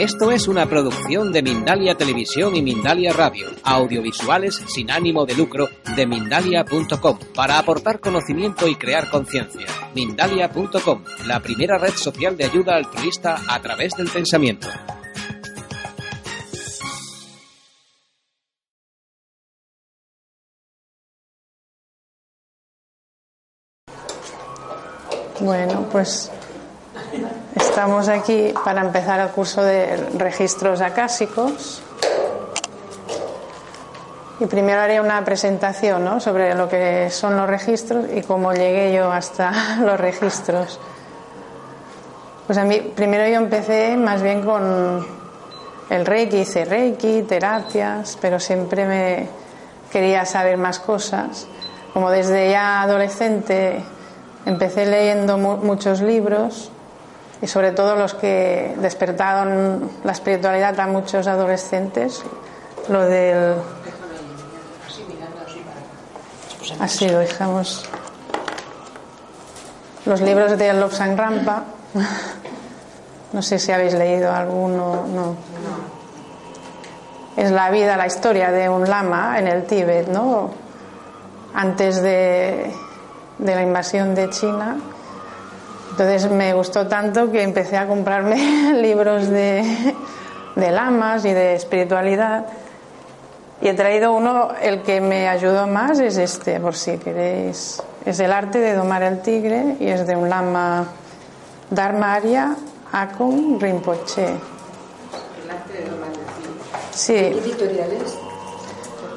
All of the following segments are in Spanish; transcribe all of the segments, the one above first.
Esto es una producción de Mindalia Televisión y Mindalia Radio, audiovisuales sin ánimo de lucro de mindalia.com, para aportar conocimiento y crear conciencia. Mindalia.com, la primera red social de ayuda altruista a través del pensamiento. Bueno, pues estamos aquí para empezar el curso de registros acásicos. Y primero haré una presentación sobre lo que son los registros y cómo llegué yo hasta los registros. Pues a mí, primero yo empecé más bien con el Reiki, hice Reiki, terapias, pero siempre me quería saber más cosas. Como desde ya adolescente empecé leyendo muchos libros y sobre todo los que despertaron la espiritualidad a muchos adolescentes, lo del... Así lo dejamos. Los libros de Lobsang Rampa. No sé si habéis leído alguno, no. Es la vida, la historia de un lama en el Tíbet, ¿no? Antes de, de la invasión de China. Entonces me gustó tanto que empecé a comprarme libros de, de lamas y de espiritualidad. Y he traído uno, el que me ayudó más es este, por si queréis. Es el arte de domar el tigre y es de un lama Dharma Arya Akon Rinpoche. El arte de domar el tigre. Sí. ¿Qué editorial es?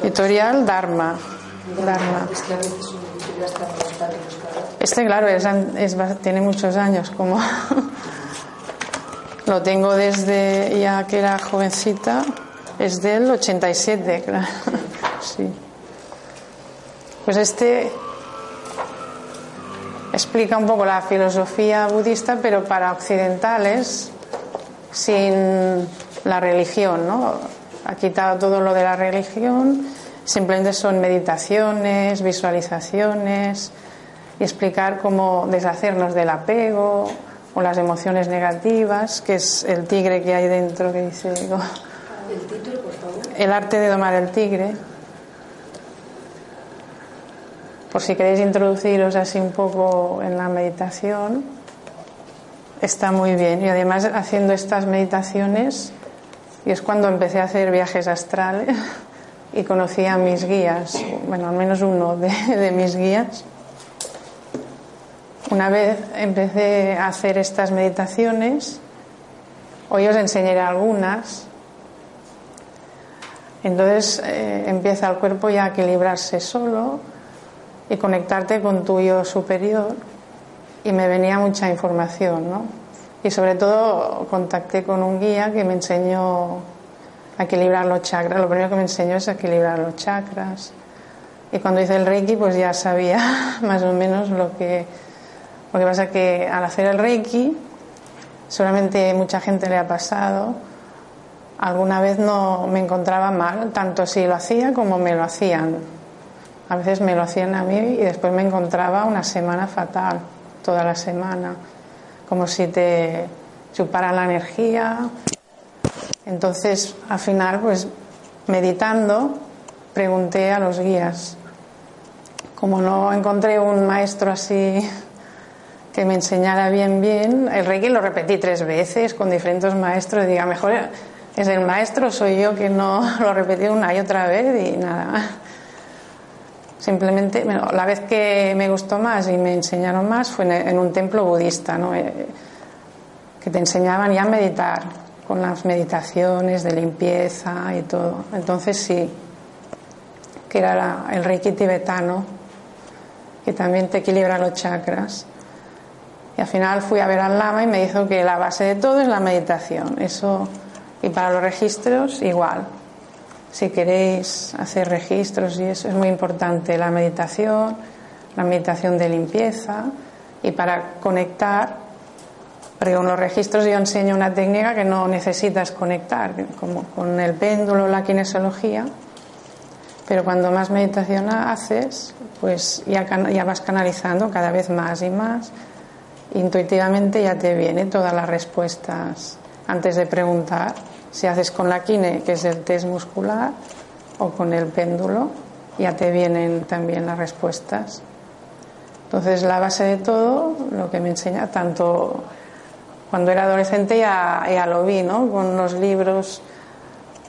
Editorial Dharma. Dharma. Es Este, claro, es, es tiene muchos años, como lo tengo desde ya que era jovencita, es del 87, claro. Sí. Pues este explica un poco la filosofía budista, pero para occidentales, sin la religión, ¿no? Ha quitado todo lo de la religión, simplemente son meditaciones, visualizaciones y explicar cómo deshacernos del apego o las emociones negativas, que es el tigre que hay dentro que dice digo, El título, por favor. el arte de domar el tigre. Por si queréis introduciros así un poco en la meditación, está muy bien. Y además haciendo estas meditaciones, y es cuando empecé a hacer viajes astrales y conocí a mis guías, bueno, al menos uno de, mis guías. Una vez empecé a hacer estas meditaciones, hoy os enseñaré algunas, entonces eh, empieza el cuerpo ya a equilibrarse solo y conectarte con tu yo superior y me venía mucha información, ¿no? Y sobre todo contacté con un guía que me enseñó equilibrar los chakras. Lo primero que me enseñó es equilibrar los chakras. Y cuando hice el Reiki pues ya sabía más o menos lo que... Lo que pasa que al hacer el Reiki, seguramente mucha gente le ha pasado, alguna vez no me encontraba mal, tanto si lo hacía como me lo hacían. A veces me lo hacían a mí y después me encontraba una semana fatal, toda la semana, como si te chuparan la energía. Entonces, al final, pues meditando, pregunté a los guías. Como no encontré un maestro así que me enseñara bien, bien, el Reiki lo repetí tres veces con diferentes maestros y diga, mejor es el maestro, soy yo que no lo repetí una y otra vez y nada. Simplemente, la vez que me gustó más y me enseñaron más fue en, en un templo budista, ¿no? Eh, que te enseñaban ya a meditar, con las meditaciones de limpieza y todo. Entonces sí, que era el Reiki tibetano, que también te equilibra los chakras. Y al final fui a ver al lama y me dijo que la base de todo es la meditación. Eso Y para los registros, igual. Si queréis hacer registros y eso es muy importante, la meditación, la meditación de limpieza y para conectar, porque con los registros yo enseño una técnica que no necesitas conectar, como con el péndulo, la kinesiología, pero cuando más meditación haces, pues ya, ya vas canalizando cada vez más y más. Intuitivamente ya te vienen todas las respuestas antes de preguntar. Si haces con la kine, que es el test muscular, o con el péndulo, ya te vienen también las respuestas. Entonces, la base de todo, lo que me enseña, tanto cuando era adolescente ya, ya lo vi, ¿no? Con los libros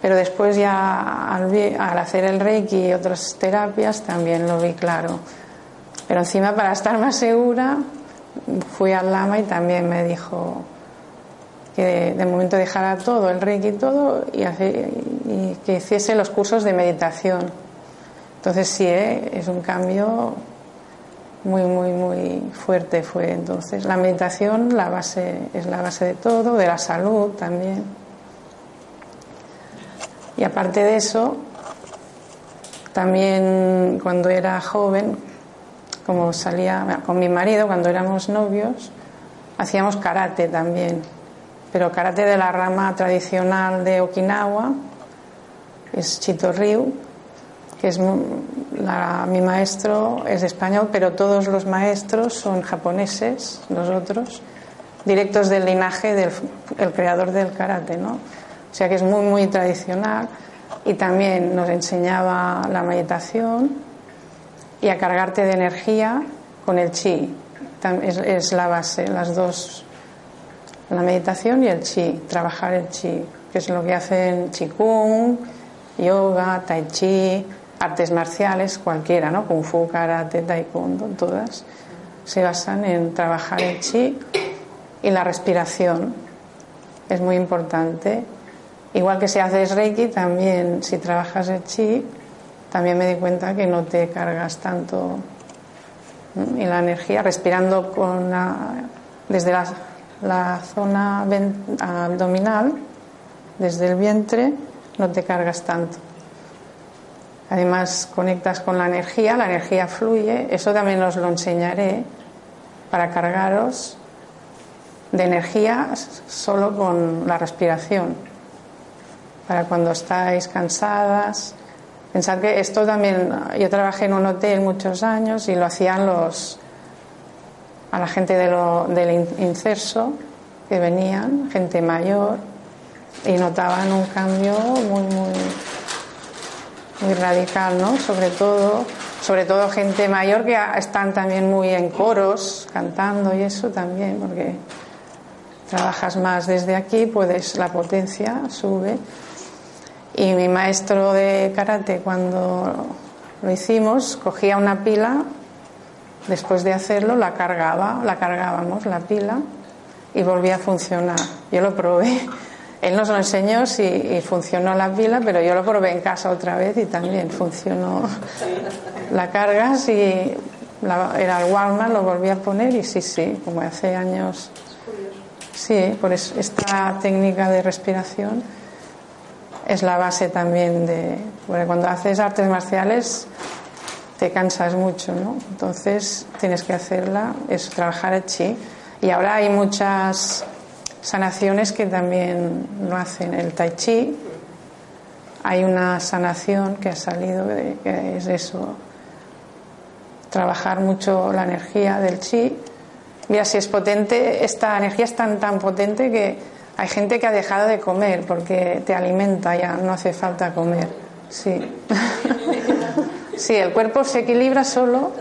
pero después ya al, hacer el reiki y otras terapias también lo vi claro. Pero encima para estar más segura fui al lama y también me dijo que de, momento dejara todo, el reiki y todo, y, y, que hiciese los cursos de meditación. Entonces sí, ¿eh? es un cambio muy, muy, muy fuerte fue entonces. La meditación la base, es la base de todo, de la salud también. Y aparte de eso, también cuando era joven, como salía con mi marido, cuando éramos novios, hacíamos karate también, pero karate de la rama tradicional de Okinawa, es Chito Ryu, que es mi maestro es español, pero todos los maestros son japoneses, nosotros, directos del linaje del creador del karate, ¿no? O sea que es muy, muy tradicional y también nos enseñaba la meditación y a cargarte de energía con el chi. Es, la base, las dos, la meditación y el chi, trabajar el chi, que es lo que hacen Qigong, yoga, tai chi, artes marciales, cualquiera, ¿no? Kung fu, karate, taekwondo, todas se basan en trabajar el chi y la respiración. Es muy importante Igual que si haces Reiki, también si trabajas el chi, también me di cuenta que no te cargas tanto y la energía, respirando con desde la, zona abdominal, desde el vientre, no te cargas tanto. Además, conectas con la energía, la energía fluye, eso también os lo enseñaré para cargaros de energía solo con la respiración para cuando estáis cansadas. Pensad que esto también, yo trabajé en un hotel muchos años y lo hacían los a la gente de lo, del incerso que venían, gente mayor, y notaban un cambio muy, muy, muy radical, ¿no? Sobre todo, sobre todo gente mayor que están también muy en coros, cantando y eso también, porque trabajas más desde aquí, puedes, la potencia sube. Y mi maestro de karate, cuando lo hicimos, cogía una pila, después de hacerlo, la cargaba, la cargábamos, la pila, y volvía a funcionar. Yo lo probé. Él nos lo enseñó si funcionó la pila, pero yo lo probé en casa otra vez y también funcionó. La cargas y era el Walmart, lo volví a poner y sí, sí, como hace años. Sí, por eso esta técnica de respiración es la base también de. Porque cuando haces artes marciales te cansas mucho, ¿no? Entonces tienes que hacerla, es trabajar el chi. Y ahora hay muchas sanaciones que también lo hacen. El tai chi, hay una sanación que ha salido, que es eso, trabajar mucho la energía del chi. Mira, si es potente, esta energía es tan, tan potente que hay gente que ha dejado de comer porque te alimenta ya, no hace falta comer. Sí. sí, el cuerpo se equilibra solo,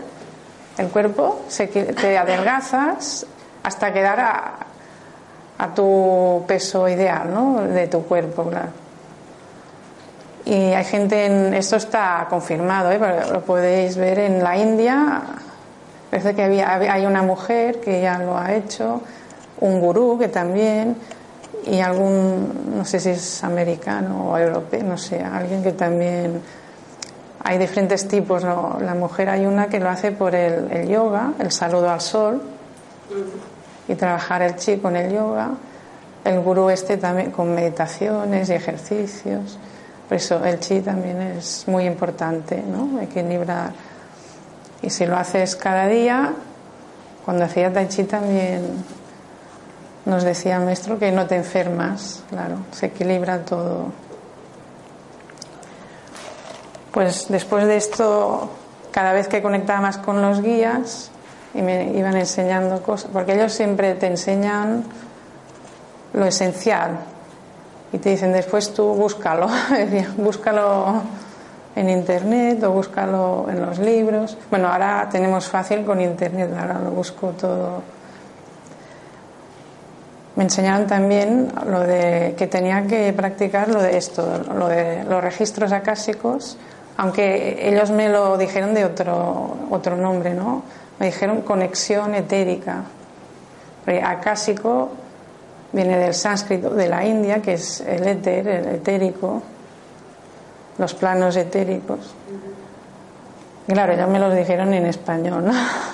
el cuerpo se, te adelgazas hasta quedar a, a tu peso ideal, ¿no? De tu cuerpo, claro. Y hay gente, en, esto está confirmado, ¿eh? lo podéis ver en la India. Parece que había, hay una mujer que ya lo ha hecho, un gurú que también y algún, no sé si es americano o europeo, no sé, alguien que también hay diferentes tipos. La mujer hay una que lo hace por el, yoga, el saludo al sol y trabajar el chi con el yoga. el gurú este también con meditaciones y ejercicios. Por eso el chi también es muy importante, ¿no? Equilibrar. Y si lo haces cada día, cuando hacía tai chi también nos decía el maestro que no te enfermas, claro, se equilibra todo. Pues después de esto, cada vez que conectaba más con los guías y me iban enseñando cosas, porque ellos siempre te enseñan lo esencial y te dicen después tú búscalo, búscalo en internet o búscalo en los libros. Bueno, ahora tenemos fácil con internet, ahora lo busco todo. Me enseñaron también lo de que tenía que practicar lo de esto, lo de los registros acásicos, aunque ellos me lo dijeron de otro, otro nombre, ¿no? Me dijeron conexión etérica. Acásico viene del sánscrito de la India, que es el éter, el etérico, los planos etéricos. Claro, ya me los dijeron en español,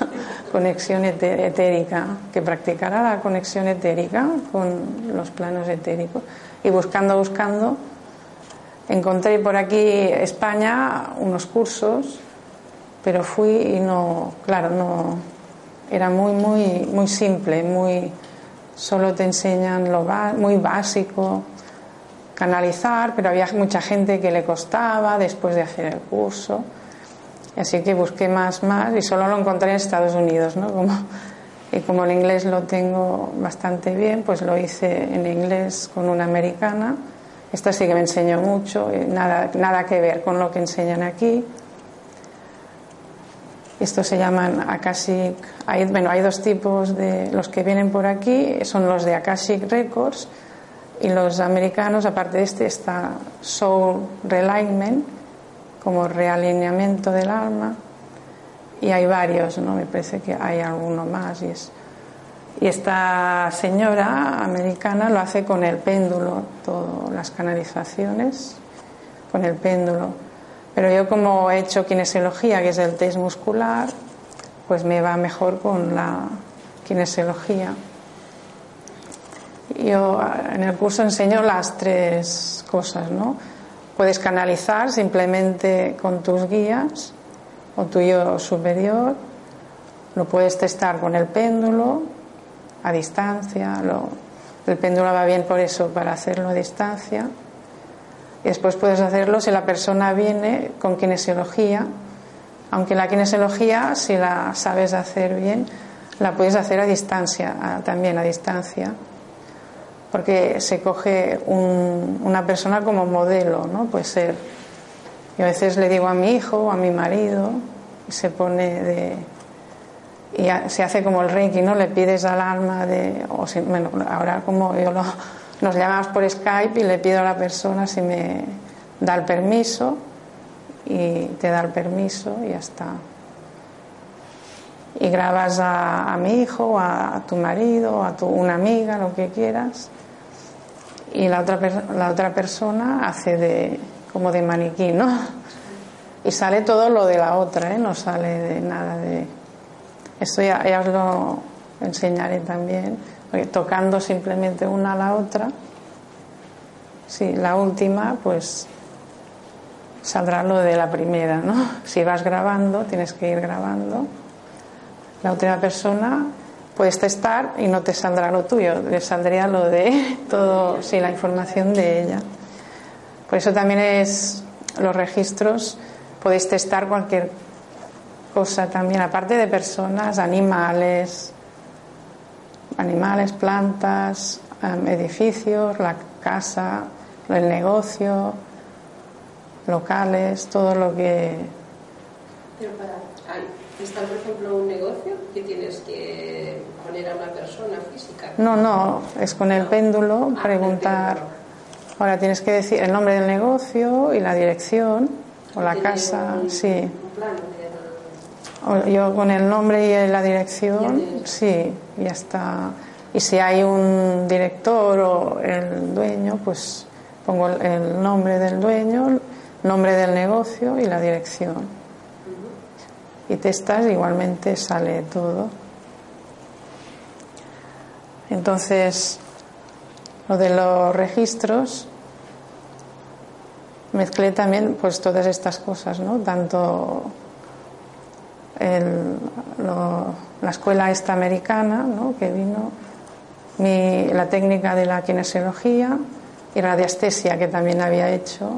conexión etérica, que practicara la conexión etérica con los planos etéricos. Y buscando, buscando, encontré por aquí España unos cursos, pero fui y no, claro, no, era muy, muy, muy simple, muy, solo te enseñan lo muy básico, canalizar, pero había mucha gente que le costaba después de hacer el curso. Así que busqué más, más y solo lo encontré en Estados Unidos, ¿no? Como, y como el inglés lo tengo bastante bien, pues lo hice en inglés con una americana. Esta sí que me enseñó mucho, nada, nada que ver con lo que enseñan aquí. Estos se llaman Akashic. Hay, bueno, hay dos tipos de. Los que vienen por aquí son los de Akashic Records y los americanos, aparte de este, está Soul Realignment, como realineamiento del alma. Y hay varios, ¿no? Me parece que hay alguno más. Y, es, y esta señora americana lo hace con el péndulo, todas las canalizaciones, con el péndulo pero yo como he hecho kinesiología, que es el test muscular, pues me va mejor con la kinesiología. Yo en el curso enseño las tres cosas, ¿no? Puedes canalizar simplemente con tus guías o tu yo superior, lo puedes testar con el péndulo a distancia, el péndulo va bien por eso, para hacerlo a distancia después puedes hacerlo si la persona viene con kinesiología, aunque la kinesiología, si la sabes hacer bien, la puedes hacer a distancia, también a distancia, porque se coge una persona como modelo, ¿no? Puede ser. Yo a veces le digo a mi hijo a mi marido, y se pone de. y se hace como el reiki, ¿no? Le pides al alma de. O bueno, ahora como yo lo nos llamamos por Skype y le pido a la persona si me da el permiso y te da el permiso y ya está. Y grabas a, mi hijo, a, tu marido, a tu, una amiga, lo que quieras. Y la otra, la otra persona hace de, como de maniquí, ¿no? Y sale todo lo de la otra, ¿eh? No sale de nada de... Esto ya, ya os lo enseñaré también tocando simplemente una a la otra, si la última, pues saldrá lo de la primera, ¿no? Si vas grabando, tienes que ir grabando. La última persona puedes testar y no te saldrá lo tuyo, le saldría lo de todo, sí, la información de ella. Por eso también es los registros, podéis testar cualquier cosa también, aparte de personas, animales, animales, plantas, em, edificios, la casa, el negocio, locales, todo lo que. Pero para estar, por ejemplo, un negocio que tienes que poner a una persona física. No, no, es con el péndulo ah, preguntar. Ahora tienes que decir el nombre del negocio y la dirección o la casa, sí. Yo con el nombre y la dirección, sí, ya está. Y si hay un director o el dueño, pues pongo el nombre del dueño, nombre del negocio y la dirección. Y testas, igualmente sale todo. Entonces, lo de los registros, mezclé también pues todas estas cosas, ¿no? Tanto la escuela esta americana, ¿no? que vino, la técnica de la kinesiología y radiestesia que también había hecho,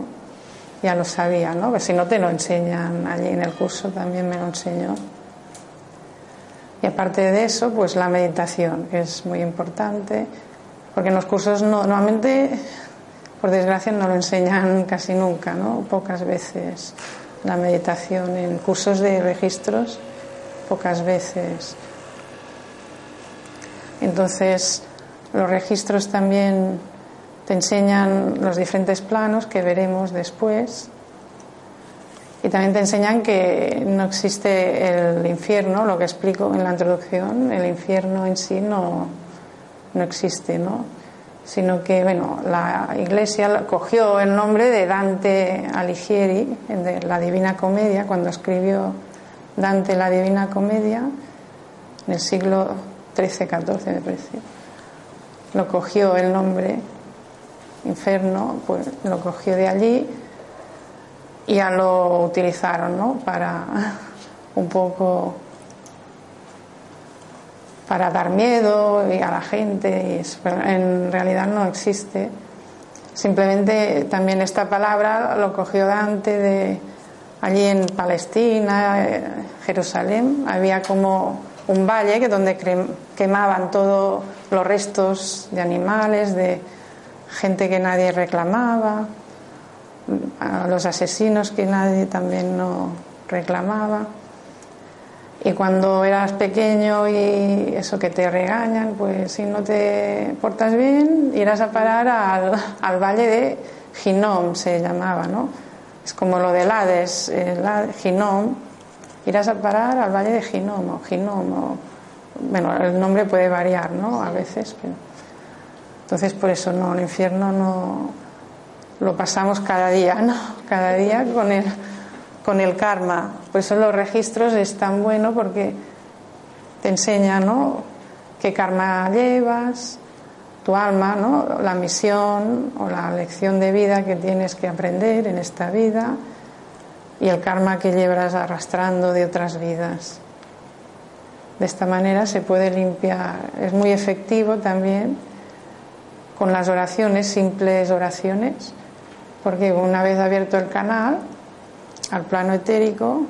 ya lo sabía, ¿no? Si no te lo enseñan allí en el curso también me lo enseñó. Y aparte de eso, pues la meditación, que es muy importante, porque en los cursos no, normalmente, por desgracia, no lo enseñan casi nunca, ¿no? Pocas veces la meditación en cursos de registros, pocas veces. Entonces, los registros también te enseñan los diferentes planos que veremos después y también te enseñan que no existe el infierno, lo que explico en la introducción, el infierno en sí no, no existe, ¿no? Sino que, bueno, la Iglesia cogió el nombre de Dante Alighieri, de la Divina Comedia, cuando escribió Dante la Divina Comedia, en el siglo XIII-XIV, me parece. Lo cogió el nombre infierno, pues lo cogió de allí y ya lo utilizaron ¿no? para un poco para dar miedo a la gente y en realidad no existe simplemente también esta palabra lo cogió Dante de allí en Palestina eh, Jerusalén había como un valle que donde quemaban todos los restos de animales de gente que nadie reclamaba a los asesinos que nadie también no reclamaba. Y cuando eras pequeño y eso que te regañan, pues si no te portas bien, irás a parar al, al valle de Ginom, se llamaba, ¿no? Es como lo del Hades, el Ginom, irás a parar al valle de Ginom o Ginom, bueno, el nombre puede variar, ¿no? A veces, pero... Entonces, por eso no, el infierno no, lo pasamos cada día, ¿no? Cada día con el, con el karma. Por eso los registros es tan bueno porque te enseña, ¿no? Qué karma llevas, tu alma, ¿no? La misión o la lección de vida que tienes que aprender en esta vida y el karma que llevas arrastrando de otras vidas. De esta manera se puede limpiar. Es muy efectivo también con las oraciones, simples oraciones porque una vez abierto el canal al plano etérico,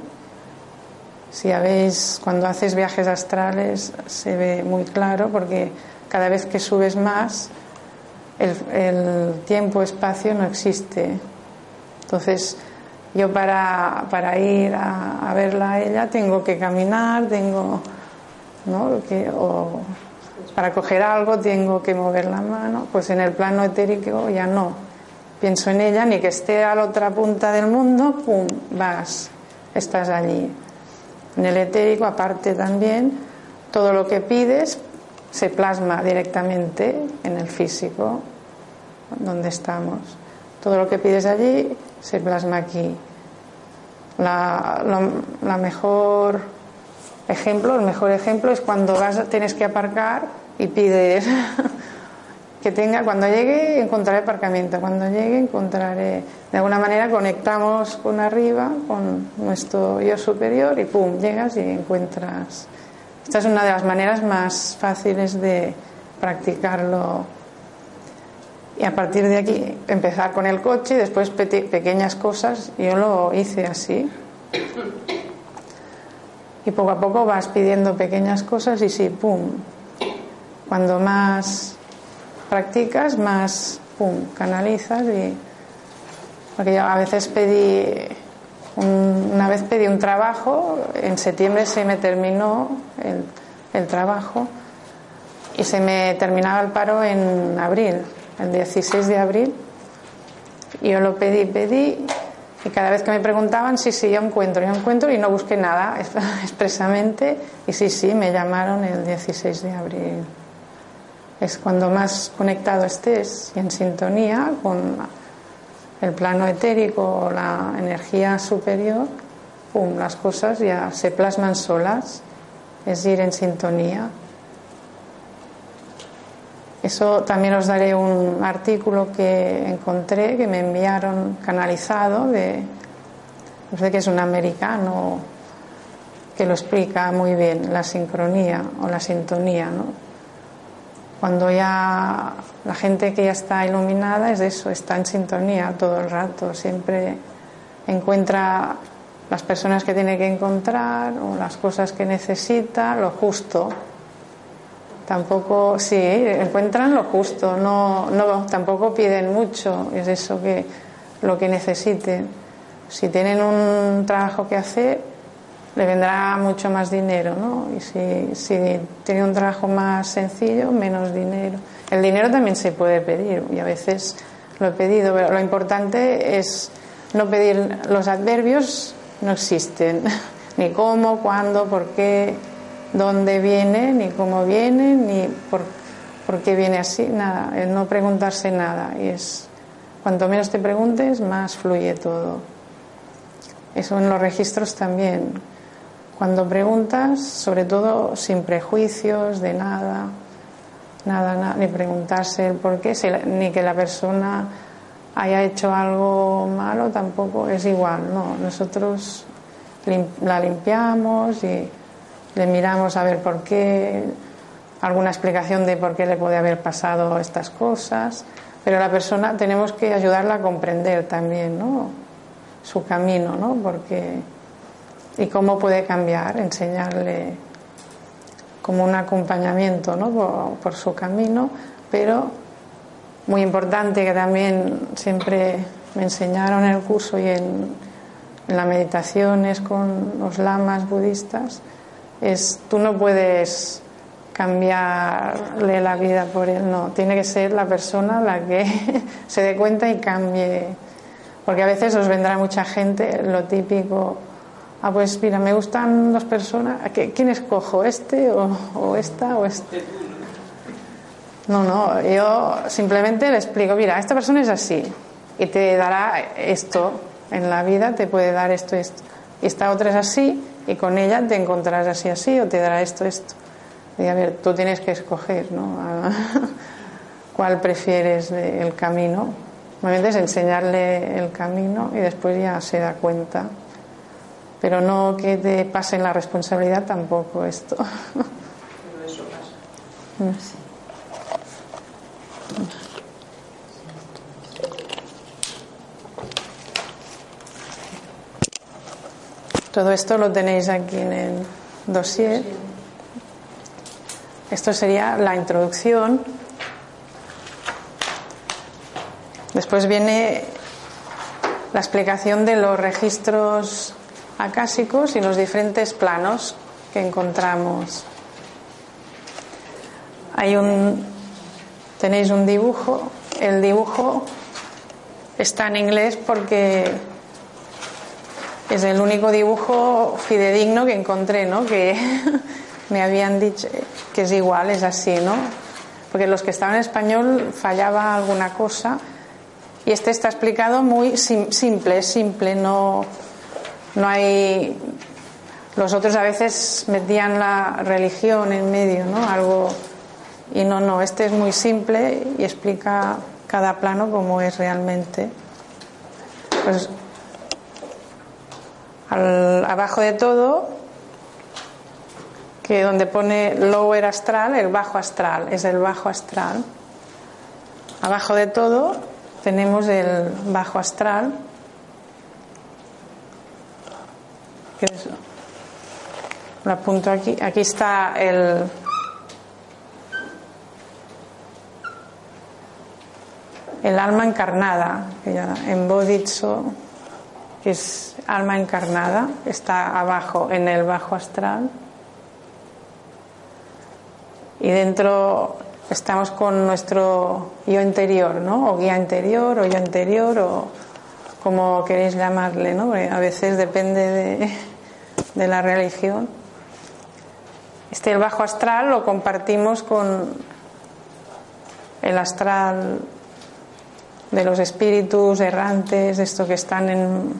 si habéis, cuando haces viajes astrales se ve muy claro porque cada vez que subes más, el, tiempo-espacio no existe. Entonces, yo para, para ir a, verla a ella tengo que caminar, tengo, ¿no? Que, o para coger algo tengo que mover la mano, pues en el plano etérico ya no pienso en ella, ni que esté a la otra punta del mundo, pum, vas, estás allí. En el etérico, aparte también, todo lo que pides se plasma directamente en el físico, donde estamos. Todo lo que pides allí se plasma aquí. La, mejor ejemplo, el mejor ejemplo es cuando vas, tienes que aparcar y pides que tenga, cuando llegue encontraré aparcamiento, cuando llegue encontraré, de alguna manera conectamos con arriba, con nuestro yo superior y pum, llegas y encuentras. Esta es una de las maneras más fáciles de practicarlo. Y a partir de aquí empezar con el coche y después pequeñas cosas, yo lo hice así. Y poco a poco vas pidiendo pequeñas cosas y sí, pum. Cuando más practicas, más pum, canalizas y porque yo a veces pedí una vez pedí un trabajo, en septiembre se me terminó el, el, trabajo y se me terminaba el paro en abril, el 16 de abril. Y yo lo pedí, pedí y cada vez que me preguntaban, sí, sí, yo encuentro, yo encuentro y no busqué nada expresamente y sí, sí, me llamaron el 16 de abril es cuando más conectado estés y en sintonía con el plano etérico o la energía superior, pum, las cosas ya se plasman solas, es ir en sintonía. Eso también os daré un artículo que encontré, que me enviaron canalizado, de, no sé que es un americano que lo explica muy bien, la sincronía o la sintonía. ¿no? Cuando ya la gente que ya está iluminada es eso, está en sintonía todo el rato, siempre encuentra las personas que tiene que encontrar o las cosas que necesita, lo justo. Tampoco, sí, encuentran lo justo, no, no, tampoco piden mucho, es eso que lo que necesiten. Si tienen un trabajo que hacer, le vendrá mucho más dinero, ¿no? Y si, tiene un trabajo más sencillo, menos dinero. El dinero también se puede pedir y a veces lo he pedido, pero lo importante es no pedir los adverbios, no existen, ni cómo, cuándo, por qué, dónde viene, ni cómo viene, ni por, por qué viene así, nada, no preguntarse nada. Y es, cuanto menos te preguntes, más fluye todo. Eso en los registros también. Cuando preguntas, sobre todo sin prejuicios de nada, nada, nada ni preguntarse el por qué, ni que la persona haya hecho algo malo, tampoco es igual, no. Nosotros la limpiamos y le miramos a ver por qué, alguna explicación de por qué le puede haber pasado estas cosas, pero la persona tenemos que ayudarla a comprender también, ¿no? Su camino, ¿no? Porque y cómo puede cambiar, enseñarle como un acompañamiento, ¿no? Por, su camino, pero muy importante que también siempre me enseñaron en el curso y en, en las meditaciones con los lamas budistas es tú no puedes cambiarle la vida por él, no, tiene que ser la persona la que se dé cuenta y cambie, porque a veces os vendrá mucha gente, lo típico, ah, pues mira, me gustan dos personas, ¿quién escojo, este o, o esta o este? No, no, yo simplemente le explico, mira, esta persona es así y te dará esto en la vida, te puede dar esto, esto. Y esta otra es así y con ella te encontrarás así, así o te dará esto, esto. Y a ver, tú tienes que escoger, ¿no? ¿Cuál prefieres el camino? Normalmente es enseñarle el camino y después ya se da cuenta. Pero no que te pasen la responsabilidad tampoco esto. Pero eso pasa. Todo esto lo tenéis aquí en el dossier. Esto sería la introducción. Después viene la explicación de los registros acásicos y los diferentes planos que encontramos. Hay un tenéis un dibujo. El dibujo está en inglés porque es el único dibujo fidedigno que encontré, ¿no? Que me habían dicho que es igual, es así, ¿no? Porque los que estaban en español fallaba alguna cosa y este está explicado muy simple, simple, no, no hay. Los otros a veces metían la religión en medio, ¿no? Algo. Y no, no, este es muy simple y explica cada plano como es realmente. Pues abajo de todo, que donde pone lower astral, el bajo astral, es el bajo astral. Abajo de todo tenemos el bajo astral, que es, lo apunto aquí, aquí está el, el alma encarnada, que ya que es alma encarnada, está abajo en el bajo astral. Y dentro estamos con nuestro yo interior, ¿no? O guía interior, o yo interior, o como queréis llamarle, ¿no? a veces depende de, de la religión. Este el bajo astral lo compartimos con el astral de los espíritus errantes, de estos que están en,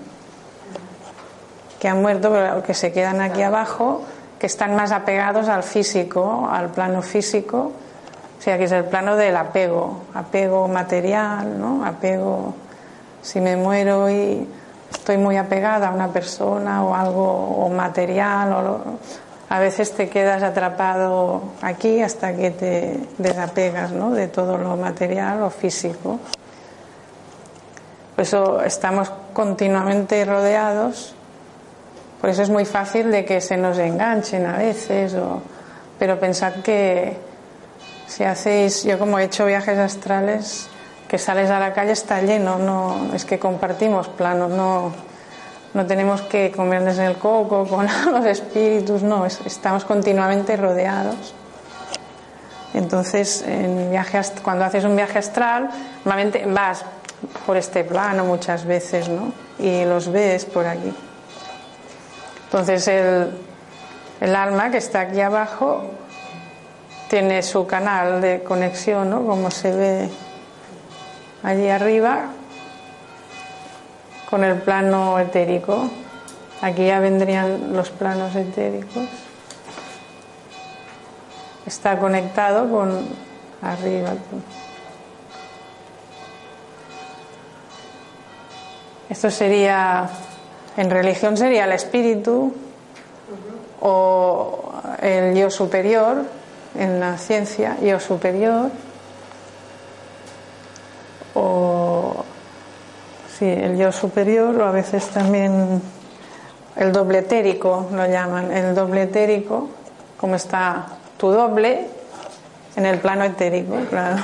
que han muerto, pero que se quedan aquí abajo, que están más apegados al físico, al plano físico, O sea, que es el plano del apego, apego material, ¿no? Apego, si me muero y estoy muy apegada a una persona o algo o material, o a veces te quedas atrapado aquí hasta que te desapegas ¿no? de todo lo material o físico. Por eso estamos continuamente rodeados, por eso es muy fácil de que se nos enganchen a veces, pero pensad que si hacéis, yo como he hecho viajes astrales, que sales a la calle está lleno, no es que compartimos planos, no, no tenemos que comerles el coco con los espíritus, no, estamos continuamente rodeados. Entonces, en viaje, cuando haces un viaje astral, normalmente vas por este plano muchas veces, ¿no? Y los ves por aquí. Entonces, el, el alma que está aquí abajo tiene su canal de conexión, ¿no? Como se ve allí arriba, con el plano etérico. Aquí ya vendrían los planos etéricos. Está conectado con arriba. Esto sería, en religión sería el espíritu o el yo superior, en la ciencia, yo superior, sí, el yo superior, o a veces también el doble etérico lo llaman, el doble etérico, como está tu doble en el plano etérico, claro.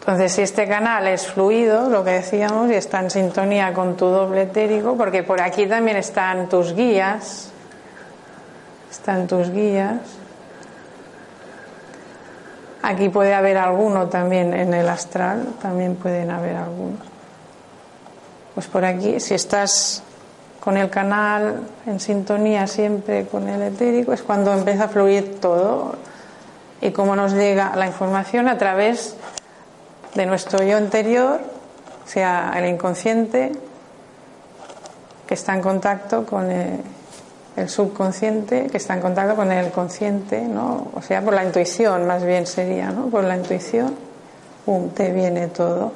Entonces, si este canal es fluido, lo que decíamos, y está en sintonía con tu doble etérico, porque por aquí también están tus guías, están tus guías. Aquí puede haber alguno también en el astral, también pueden haber algunos. Pues por aquí, si estás con el canal en sintonía siempre con el etérico, es cuando empieza a fluir todo y cómo nos llega la información a través de nuestro yo interior, sea el inconsciente, que está en contacto con el, el subconsciente que está en contacto con el consciente, ¿no? O sea, por la intuición más bien sería, ¿no? Por la intuición, pum, te viene todo.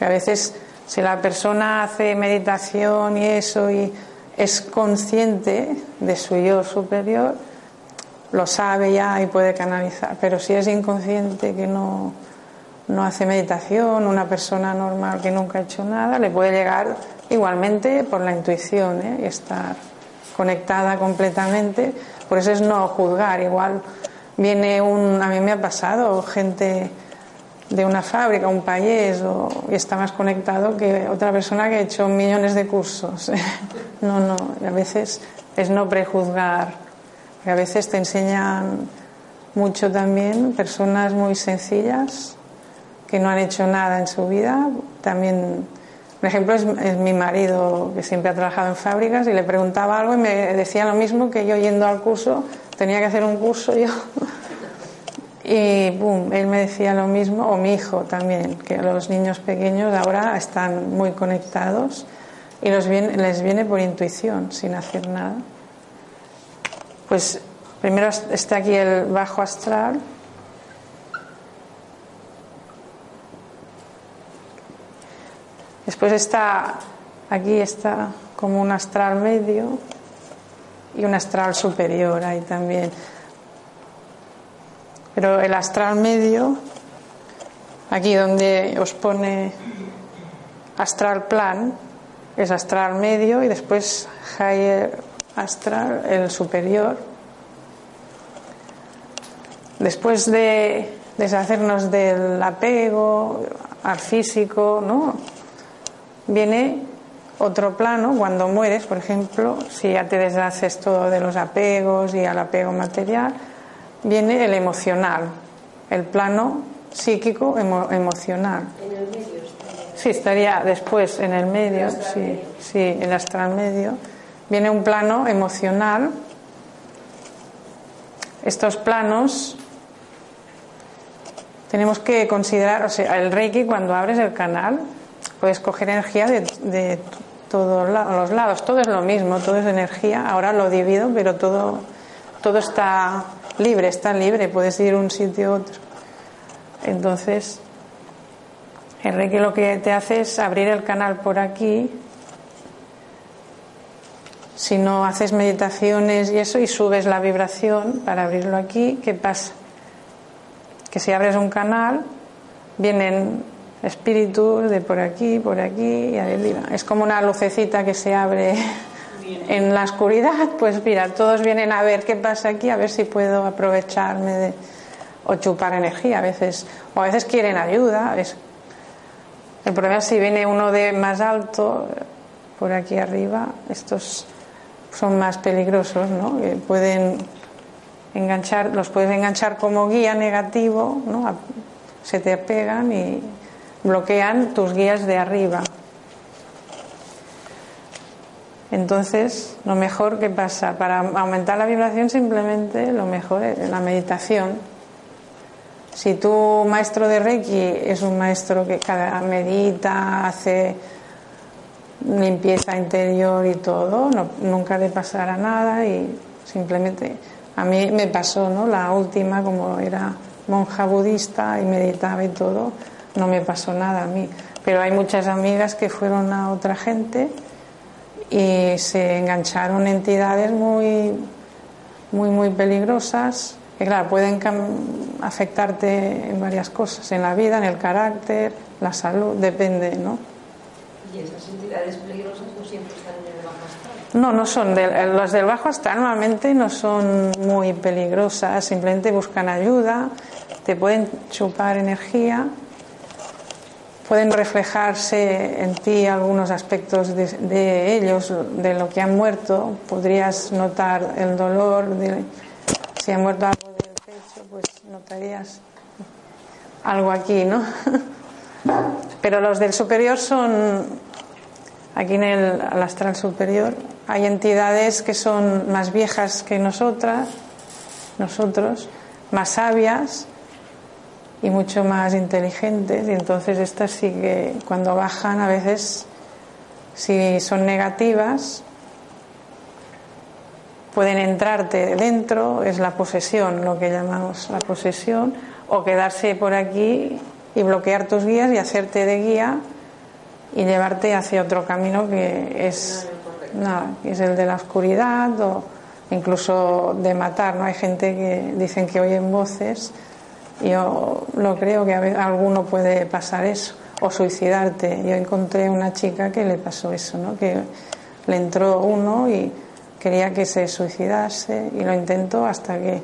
a veces si la persona hace meditación y eso y es consciente de su yo superior, lo sabe ya y puede canalizar. Pero si es inconsciente que no, no hace meditación, una persona normal que nunca ha hecho nada, le puede llegar igualmente por la intuición ¿eh? y estar conectada completamente, por eso es no juzgar. Igual viene un, a mí me ha pasado gente de una fábrica, un país, y está más conectado que otra persona que ha hecho millones de cursos. no, no, a veces es no prejuzgar, a veces te enseñan mucho también personas muy sencillas que no han hecho nada en su vida, también por ejemplo, es, mi marido que siempre ha trabajado en fábricas y le preguntaba algo y me decía lo mismo que yo yendo al curso, tenía que hacer un curso yo. Y boom, él me decía lo mismo, o mi hijo también, que los niños pequeños ahora están muy conectados y los les viene por intuición, sin hacer nada. Pues primero está aquí el bajo astral, Después está, aquí está como un astral medio y un astral superior ahí también. Pero el astral medio, aquí donde os pone astral plan, es astral medio y después higher astral, el superior. Después de deshacernos del apego al físico, ¿no? Viene otro plano cuando mueres, por ejemplo, si ya te deshaces todo de los apegos y al apego material, viene el emocional, el plano psíquico emocional. ¿En el medio Sí, estaría después en el medio, sí, sí, el astral medio. Viene un plano emocional. Estos planos tenemos que considerar, o sea, el Reiki cuando abres el canal puedes coger energía de, todos los lados, todo es lo mismo, todo es energía, ahora lo divido, pero todo, todo está libre, está libre, puedes ir un sitio a otro. Entonces, el Reiki lo que te hace es abrir el canal por aquí. Si no haces meditaciones y eso y subes la vibración para abrirlo aquí, ¿qué pasa? Que si abres un canal, vienen espíritus de por aquí, por aquí y arriba. Es como una lucecita que se abre en la oscuridad. Pues mira, todos vienen a ver qué pasa aquí, a ver si puedo aprovecharme de, o chupar energía a veces. O a veces quieren ayuda. El problema es si viene uno de más alto, por aquí arriba, estos son más peligrosos, ¿no? Que pueden enganchar, los puedes enganchar como guía negativo, ¿no? Se te pegan y bloquean tus guías de arriba. Entonces, lo mejor que pasa para aumentar la vibración simplemente lo mejor es la meditación. Si tu maestro de Reiki es un maestro que cada medita, hace limpieza interior y todo, nunca le pasará nada y simplemente a mí me pasó, ¿no? La última como era monja budista y meditaba y todo, no me pasó nada a mí. Pero hay muchas amigas que fueron a otra gente y se engancharon entidades muy, muy, muy peligrosas que, claro, pueden afectarte en varias cosas, en la vida, en el carácter, la salud, depende, ¿no? ¿Y esas entidades peligrosas no siempre están en el bajo astral? No, no son. De, los del bajo astral normalmente no son muy peligrosas, simplemente buscan ayuda, te pueden chupar energía pueden reflejarse en ti algunos aspectos de, ellos, de lo que han muerto. Podrías notar el dolor, si ha muerto algo del pecho, pues notarías algo aquí, ¿no? Pero los del superior son, aquí en el astral superior, hay entidades que son más viejas que nosotras, nosotros, más sabias, y mucho más inteligentes y entonces estas sí que cuando bajan a veces si son negativas pueden entrarte dentro, es la posesión, lo que llamamos la posesión, o quedarse por aquí y bloquear tus guías y hacerte de guía y llevarte hacia otro camino que es, nada, que es el de la oscuridad o incluso de matar. ¿no? Hay gente que dicen que oyen voces yo lo creo que a, alguno puede pasar eso, o suicidarte. Yo encontré una chica que le pasó eso, ¿no? que le entró uno y quería que se suicidase y lo intentó hasta que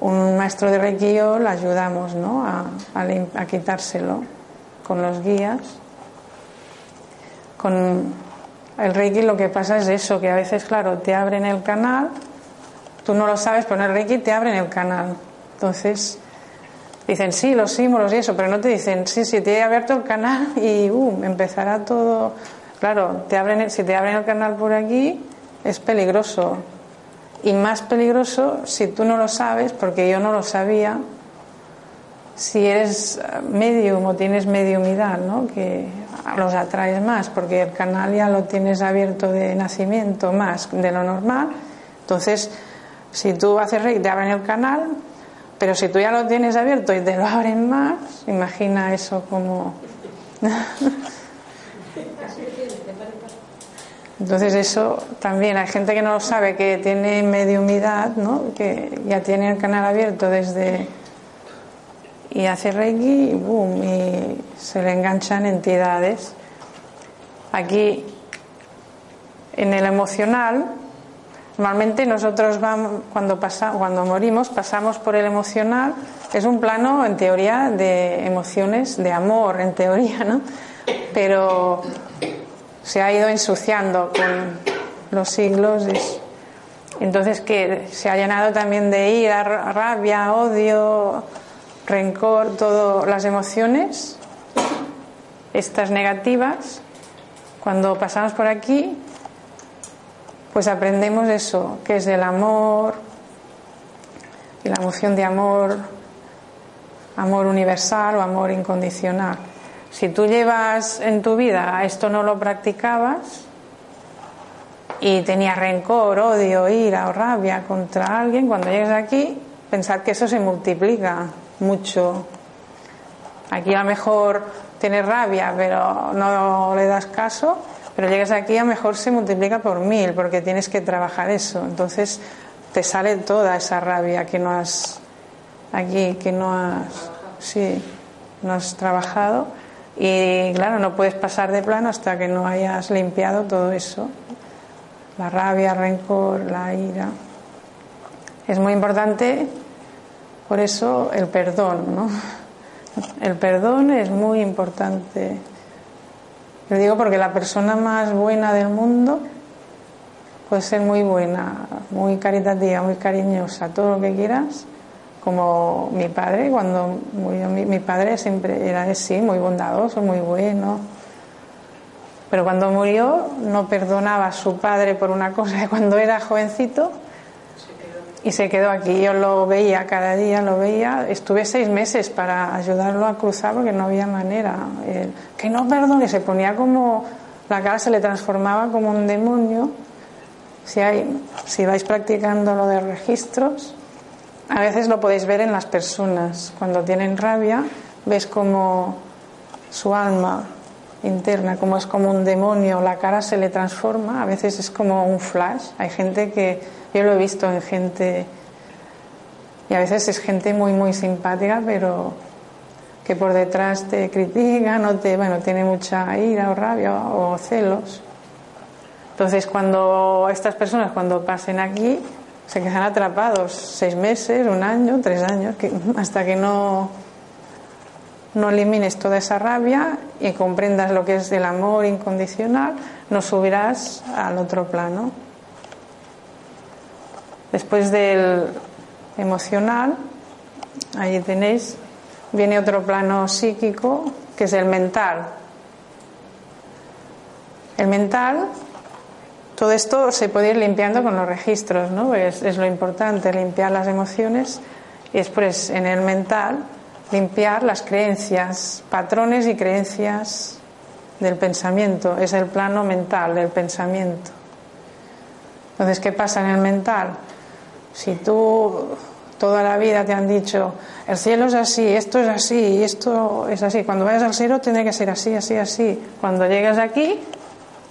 un maestro de Reiki yo la ayudamos ¿no? a, a quitárselo con los guías. Con el Reiki lo que pasa es eso, que a veces, claro, te abren el canal, tú no lo sabes, pero en el Reiki te abren el canal entonces, dicen sí, los símbolos y eso, pero no te dicen sí, sí, te he abierto el canal y uh, empezará todo. Claro, te abren, si te abren el canal por aquí, es peligroso. Y más peligroso si tú no lo sabes, porque yo no lo sabía, si eres medium o tienes mediumidad, ¿no? que los atraes más, porque el canal ya lo tienes abierto de nacimiento más de lo normal. Entonces, si tú haces rey, te abren el canal, pero si tú ya lo tienes abierto y te lo abren más, imagina eso como... Entonces eso también hay gente que no lo sabe, que tiene mediumidad, ¿no? que ya tiene el canal abierto desde... y hace reiki y boom, y se le enganchan entidades. Aquí, en el emocional, Normalmente nosotros vamos, cuando, pasa, cuando morimos pasamos por el emocional, es un plano en teoría de emociones, de amor en teoría, ¿no? Pero se ha ido ensuciando con los siglos. Entonces que se ha llenado también de ira, rabia, odio, rencor, todas las emociones, estas negativas, cuando pasamos por aquí pues aprendemos eso, que es el amor y la emoción de amor, amor universal o amor incondicional. Si tú llevas en tu vida esto no lo practicabas, y tenía rencor, odio, ira o rabia contra alguien, cuando llegues aquí, pensar que eso se multiplica mucho. Aquí a lo mejor tienes rabia, pero no le das caso, pero llegas aquí a mejor se multiplica por mil, porque tienes que trabajar eso. Entonces te sale toda esa rabia que no has aquí, que no has, sí, no has trabajado. Y claro, no puedes pasar de plano hasta que no hayas limpiado todo eso la rabia, el rencor, la ira. Es muy importante, por eso, el perdón, ¿no? El perdón es muy importante. Lo digo porque la persona más buena del mundo puede ser muy buena, muy caritativa, muy cariñosa, todo lo que quieras, como mi padre, cuando murió mi, mi padre siempre era así, muy bondadoso, muy bueno. Pero cuando murió no perdonaba a su padre por una cosa cuando era jovencito y se quedó aquí. Yo lo veía cada día, lo veía. Estuve seis meses para ayudarlo a cruzar porque no había manera. que no perdone, se ponía como. La cara se le transformaba como un demonio. Si, hay, si vais practicando lo de registros, a veces lo podéis ver en las personas. Cuando tienen rabia, ves como su alma interna, como es como un demonio, la cara se le transforma, a veces es como un flash. Hay gente que, yo lo he visto en gente, y a veces es gente muy, muy simpática, pero que por detrás te critica, no te, bueno, tiene mucha ira o rabia o celos. Entonces, cuando estas personas, cuando pasen aquí, se quedan atrapados seis meses, un año, tres años, hasta que no no elimines toda esa rabia y comprendas lo que es el amor incondicional, no subirás al otro plano. Después del emocional, ahí tenéis, viene otro plano psíquico, que es el mental. El mental, todo esto se puede ir limpiando con los registros, ¿no? Es, es lo importante, limpiar las emociones y después en el mental limpiar las creencias, patrones y creencias del pensamiento. Es el plano mental del pensamiento. Entonces, ¿qué pasa en el mental? Si tú toda la vida te han dicho, el cielo es así, esto es así, esto es así, cuando vayas al cielo tiene que ser así, así, así. Cuando llegas aquí,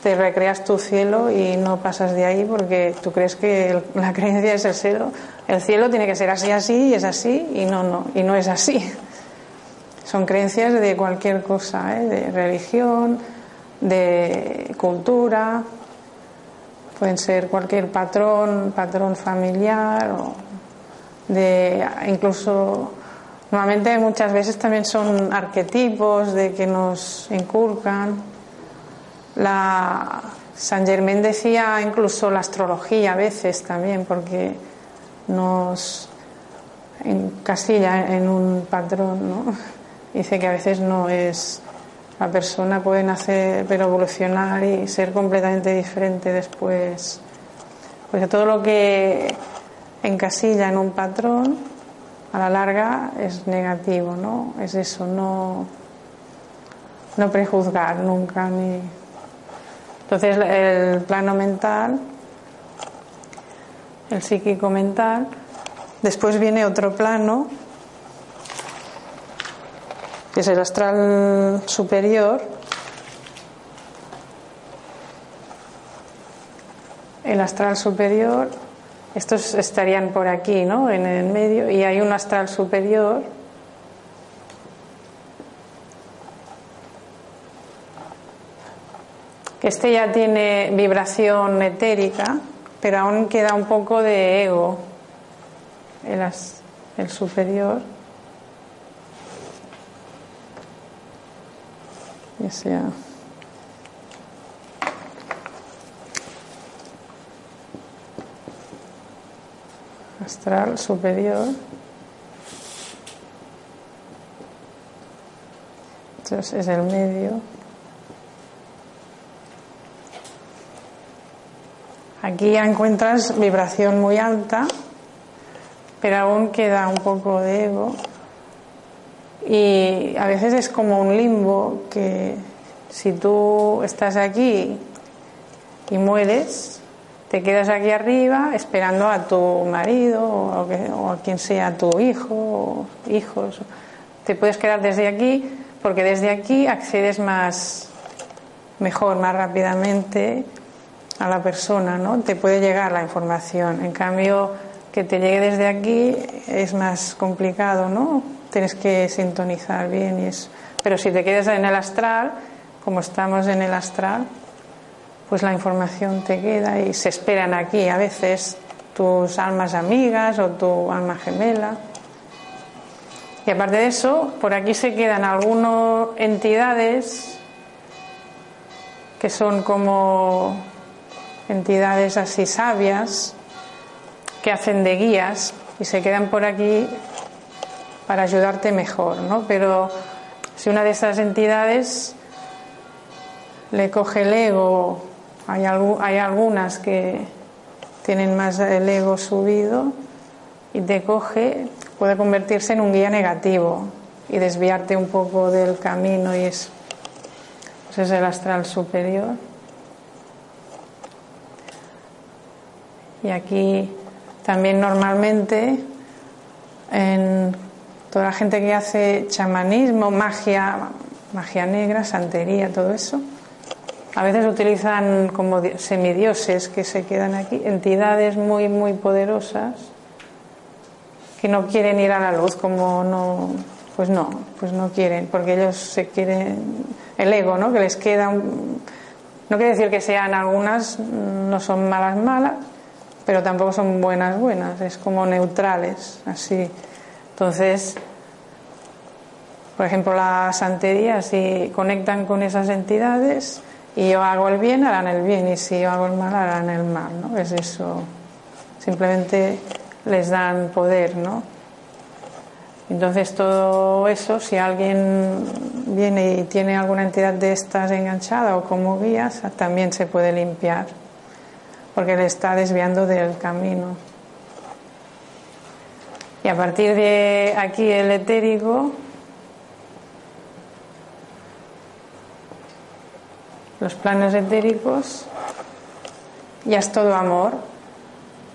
te recreas tu cielo y no pasas de ahí porque tú crees que la creencia es el cielo. El cielo tiene que ser así, así y es así y no, no, y no es así. Son creencias de cualquier cosa, ¿eh? de religión, de cultura, pueden ser cualquier patrón, patrón familiar o de incluso normalmente muchas veces también son arquetipos de que nos inculcan. La San Germán decía incluso la astrología a veces también porque nos encasilla en un patrón, ¿no? Dice que a veces no es. La persona puede nacer, pero evolucionar y ser completamente diferente después. Porque todo lo que encasilla en un patrón, a la larga es negativo, ¿no? Es eso, no, no prejuzgar nunca ni. Entonces el plano mental, el psíquico mental, después viene otro plano que es el astral superior, el astral superior, estos estarían por aquí, ¿no? En el medio, y hay un astral superior. Este ya tiene vibración etérica, pero aún queda un poco de ego, el, el superior. Astral superior. Entonces es el medio. Aquí ya encuentras vibración muy alta, pero aún queda un poco de ego. Y a veces es como un limbo que si tú estás aquí y mueres, te quedas aquí arriba esperando a tu marido o, a quien sea tu hijo o hijos. Te puedes quedar desde aquí porque desde aquí accedes más mejor, más rápidamente a la persona, ¿no? Te puede llegar la información. En cambio, que te llegue desde aquí es más complicado, ¿no? Tienes que sintonizar bien y eso. Pero si te quedas en el astral, como estamos en el astral, pues la información te queda y se esperan aquí a veces tus almas amigas o tu alma gemela. Y aparte de eso, por aquí se quedan algunas entidades que son como entidades así sabias que hacen de guías y se quedan por aquí para ayudarte mejor, ¿no? Pero si una de esas entidades le coge el ego hay, hay algunas que tienen más el ego subido y te coge, puede convertirse en un guía negativo y desviarte un poco del camino y es, pues es el astral superior. Y aquí también normalmente en toda la gente que hace chamanismo, magia, magia negra, santería, todo eso, a veces utilizan como semidioses que se quedan aquí, entidades muy, muy poderosas que no quieren ir a la luz, como no, pues no, pues no quieren, porque ellos se quieren, el ego, ¿no? Que les queda, no quiere decir que sean algunas, no son malas, malas, pero tampoco son buenas, buenas, es como neutrales, así. Entonces, por ejemplo, la santería, si conectan con esas entidades, y yo hago el bien, harán el bien, y si yo hago el mal, harán el mal, ¿no? Es eso. Simplemente les dan poder, ¿no? Entonces todo eso, si alguien viene y tiene alguna entidad de estas enganchada o como guías, también se puede limpiar, porque le está desviando del camino. Y a partir de aquí el etérico los planos etéricos, ya es todo amor,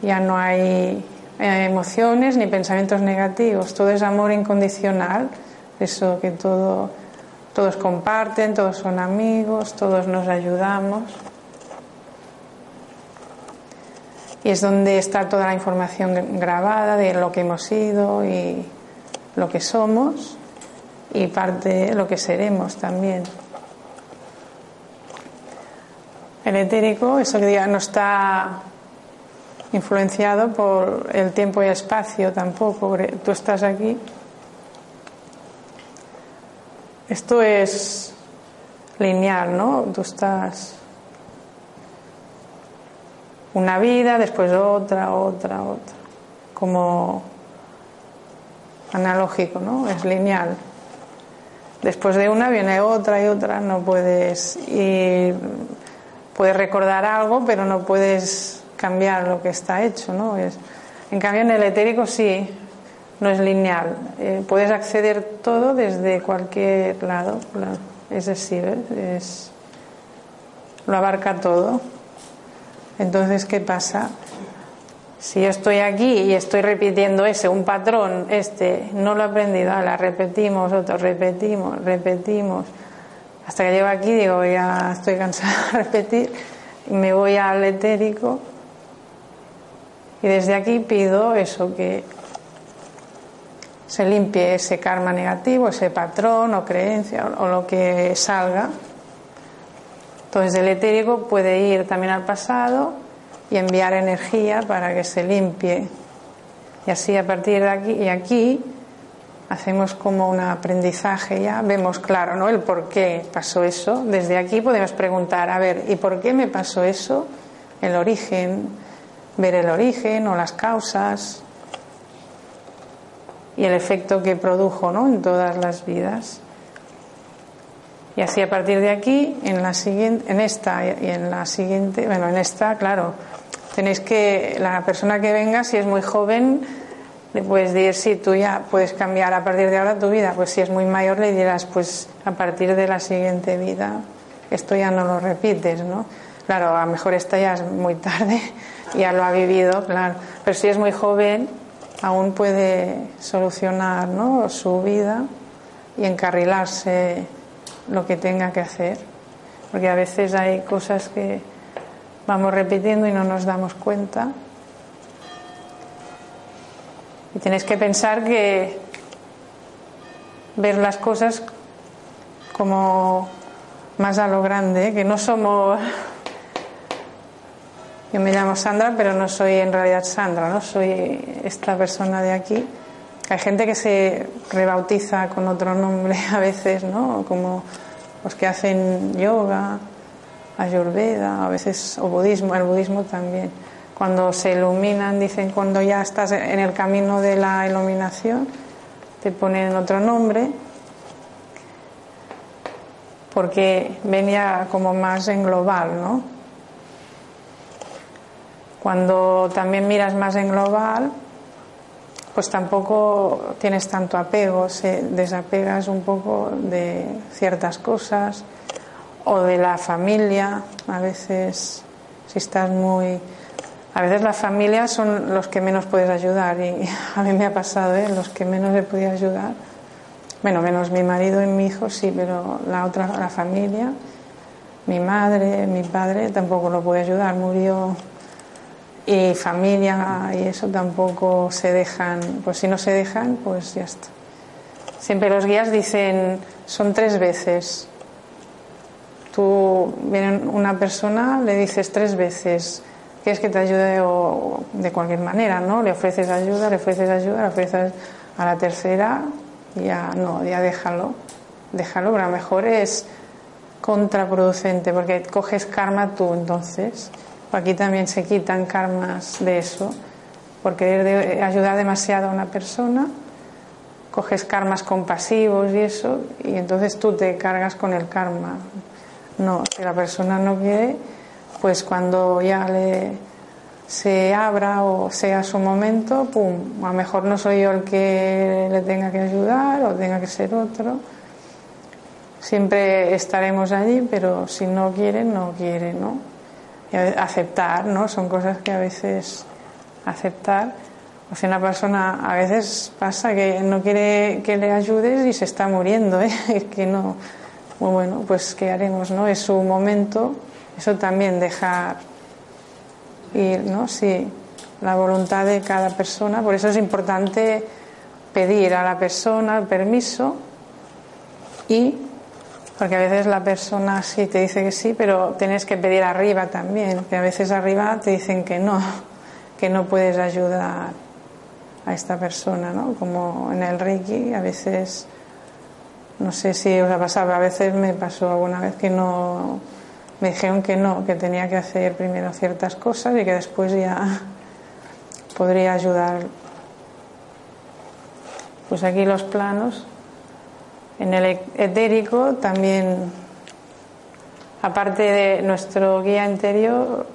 ya no hay eh, emociones ni pensamientos negativos, todo es amor incondicional, eso que todo, todos comparten, todos son amigos, todos nos ayudamos. Y es donde está toda la información grabada de lo que hemos sido y lo que somos y parte de lo que seremos también. El etérico, eso que ya no está influenciado por el tiempo y espacio tampoco. Tú estás aquí. Esto es lineal, ¿no? Tú estás una vida, después otra, otra, otra. Como analógico, ¿no? Es lineal. Después de una viene otra y otra, no puedes ir puedes recordar algo, pero no puedes cambiar lo que está hecho, ¿no? Es, en cambio, en el etérico sí, no es lineal. Eh, puedes acceder todo desde cualquier lado, es decir, es, lo abarca todo. Entonces, ¿qué pasa? Si yo estoy aquí y estoy repitiendo ese, un patrón, este, no lo he aprendido, la repetimos, otro, repetimos, repetimos hasta que llego aquí digo, ya estoy cansada de repetir, me voy al etérico y desde aquí pido eso, que se limpie ese karma negativo, ese patrón o creencia o lo que salga. Entonces el etérico puede ir también al pasado y enviar energía para que se limpie. Y así a partir de aquí y aquí hacemos como un aprendizaje ya, vemos claro, ¿no? El por qué pasó eso. Desde aquí podemos preguntar, a ver, ¿y por qué me pasó eso? El origen, ver el origen o las causas y el efecto que produjo, ¿no? En todas las vidas. Y así a partir de aquí, en la siguiente, en esta y en la siguiente, bueno, en esta, claro, tenéis que la persona que venga, si es muy joven, le puedes decir, sí, tú ya puedes cambiar a partir de ahora tu vida. Pues si es muy mayor, le dirás, pues a partir de la siguiente vida, esto ya no lo repites, ¿no? Claro, a lo mejor esta ya es muy tarde, ya lo ha vivido, claro. Pero si es muy joven, aún puede solucionar ¿no? su vida y encarrilarse lo que tenga que hacer. Porque a veces hay cosas que vamos repitiendo y no nos damos cuenta. Y tienes que pensar que ver las cosas como más a lo grande, que no somos yo me llamo Sandra, pero no soy en realidad Sandra, ¿no? Soy esta persona de aquí. Hay gente que se rebautiza con otro nombre a veces, ¿no? Como los que hacen yoga, ayurveda, a veces, o budismo, el budismo también. Cuando se iluminan, dicen cuando ya estás en el camino de la iluminación, te ponen otro nombre, porque venía como más en global, ¿no? Cuando también miras más en global, pues tampoco tienes tanto apego, se desapegas un poco de ciertas cosas o de la familia. A veces, si estás muy. A veces las familias son los que menos puedes ayudar y a mí me ha pasado, ¿eh? los que menos le podía ayudar. Bueno, menos mi marido y mi hijo sí, pero la otra, la familia, mi madre, mi padre tampoco lo pude ayudar, murió y familia y eso tampoco se dejan, pues si no se dejan, pues ya está. Siempre los guías dicen, son tres veces. Tú, viene una persona, le dices tres veces, quieres que te ayude o de cualquier manera, ¿no? Le ofreces ayuda, le ofreces ayuda, le ofreces a la tercera, ya no, ya déjalo, déjalo, pero a lo mejor es contraproducente porque coges karma tú entonces. Aquí también se quitan karmas de eso, porque de ayudar demasiado a una persona, coges karmas compasivos y eso, y entonces tú te cargas con el karma. No, si la persona no quiere, pues cuando ya le se abra o sea su momento, pum, a lo mejor no soy yo el que le tenga que ayudar o tenga que ser otro. Siempre estaremos allí, pero si no quiere, no quiere, ¿no? Aceptar, ¿no? Son cosas que a veces aceptar. O sea, una persona a veces pasa que no quiere que le ayudes y se está muriendo, ¿eh? Es que no. Bueno, pues ¿qué haremos, no? Es su momento. Eso también dejar ir, ¿no? Sí, la voluntad de cada persona. Por eso es importante pedir a la persona permiso y porque a veces la persona sí te dice que sí, pero tienes que pedir arriba también, que a veces arriba te dicen que no, que no puedes ayudar a esta persona, ¿no? Como en el Reiki, a veces, no sé si os ha pasado, a veces me pasó alguna vez que no, me dijeron que no, que tenía que hacer primero ciertas cosas y que después ya podría ayudar. Pues aquí los planos en el etérico también, aparte de nuestro guía interior,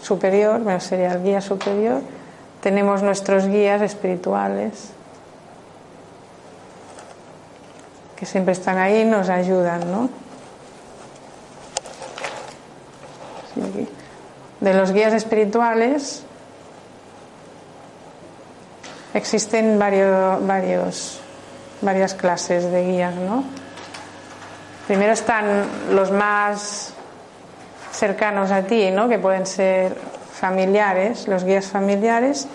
superior, bueno, sería el guía superior, tenemos nuestros guías espirituales que siempre están ahí y nos ayudan, ¿no? De los guías espirituales existen varios, varios varias clases de guías, ¿no? Primero están los más cercanos a ti, ¿no? Que pueden ser familiares, los guías familiares,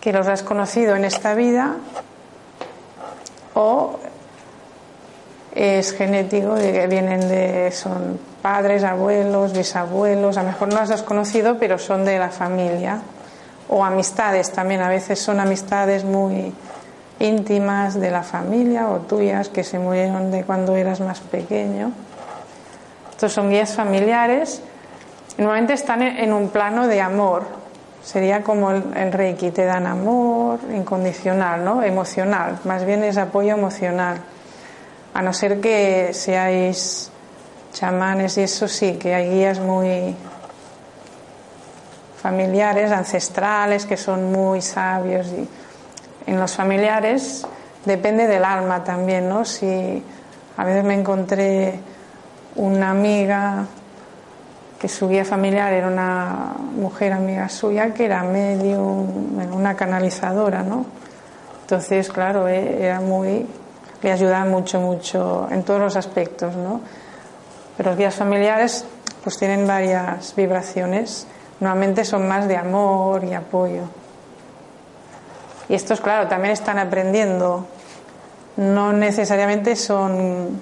que los has conocido en esta vida, o es genético, que vienen de, son padres, abuelos, bisabuelos, a lo mejor no los has conocido, pero son de la familia, o amistades también, a veces son amistades muy íntimas de la familia o tuyas que se murieron de cuando eras más pequeño. Estos son guías familiares. Normalmente están en un plano de amor. Sería como el, Reiki, te dan amor incondicional, ¿no? Emocional. Más bien es apoyo emocional. A no ser que seáis chamanes y eso sí, que hay guías muy familiares, ancestrales, que son muy sabios y en los familiares depende del alma también, ¿no? Si a veces me encontré una amiga que su guía familiar era una mujer amiga suya que era medio una canalizadora, ¿no? Entonces, claro, eh, era muy, le ayudaba mucho, mucho en todos los aspectos, ¿no? Pero los guías familiares pues tienen varias vibraciones, normalmente son más de amor y apoyo. Y estos, claro, también están aprendiendo, no necesariamente son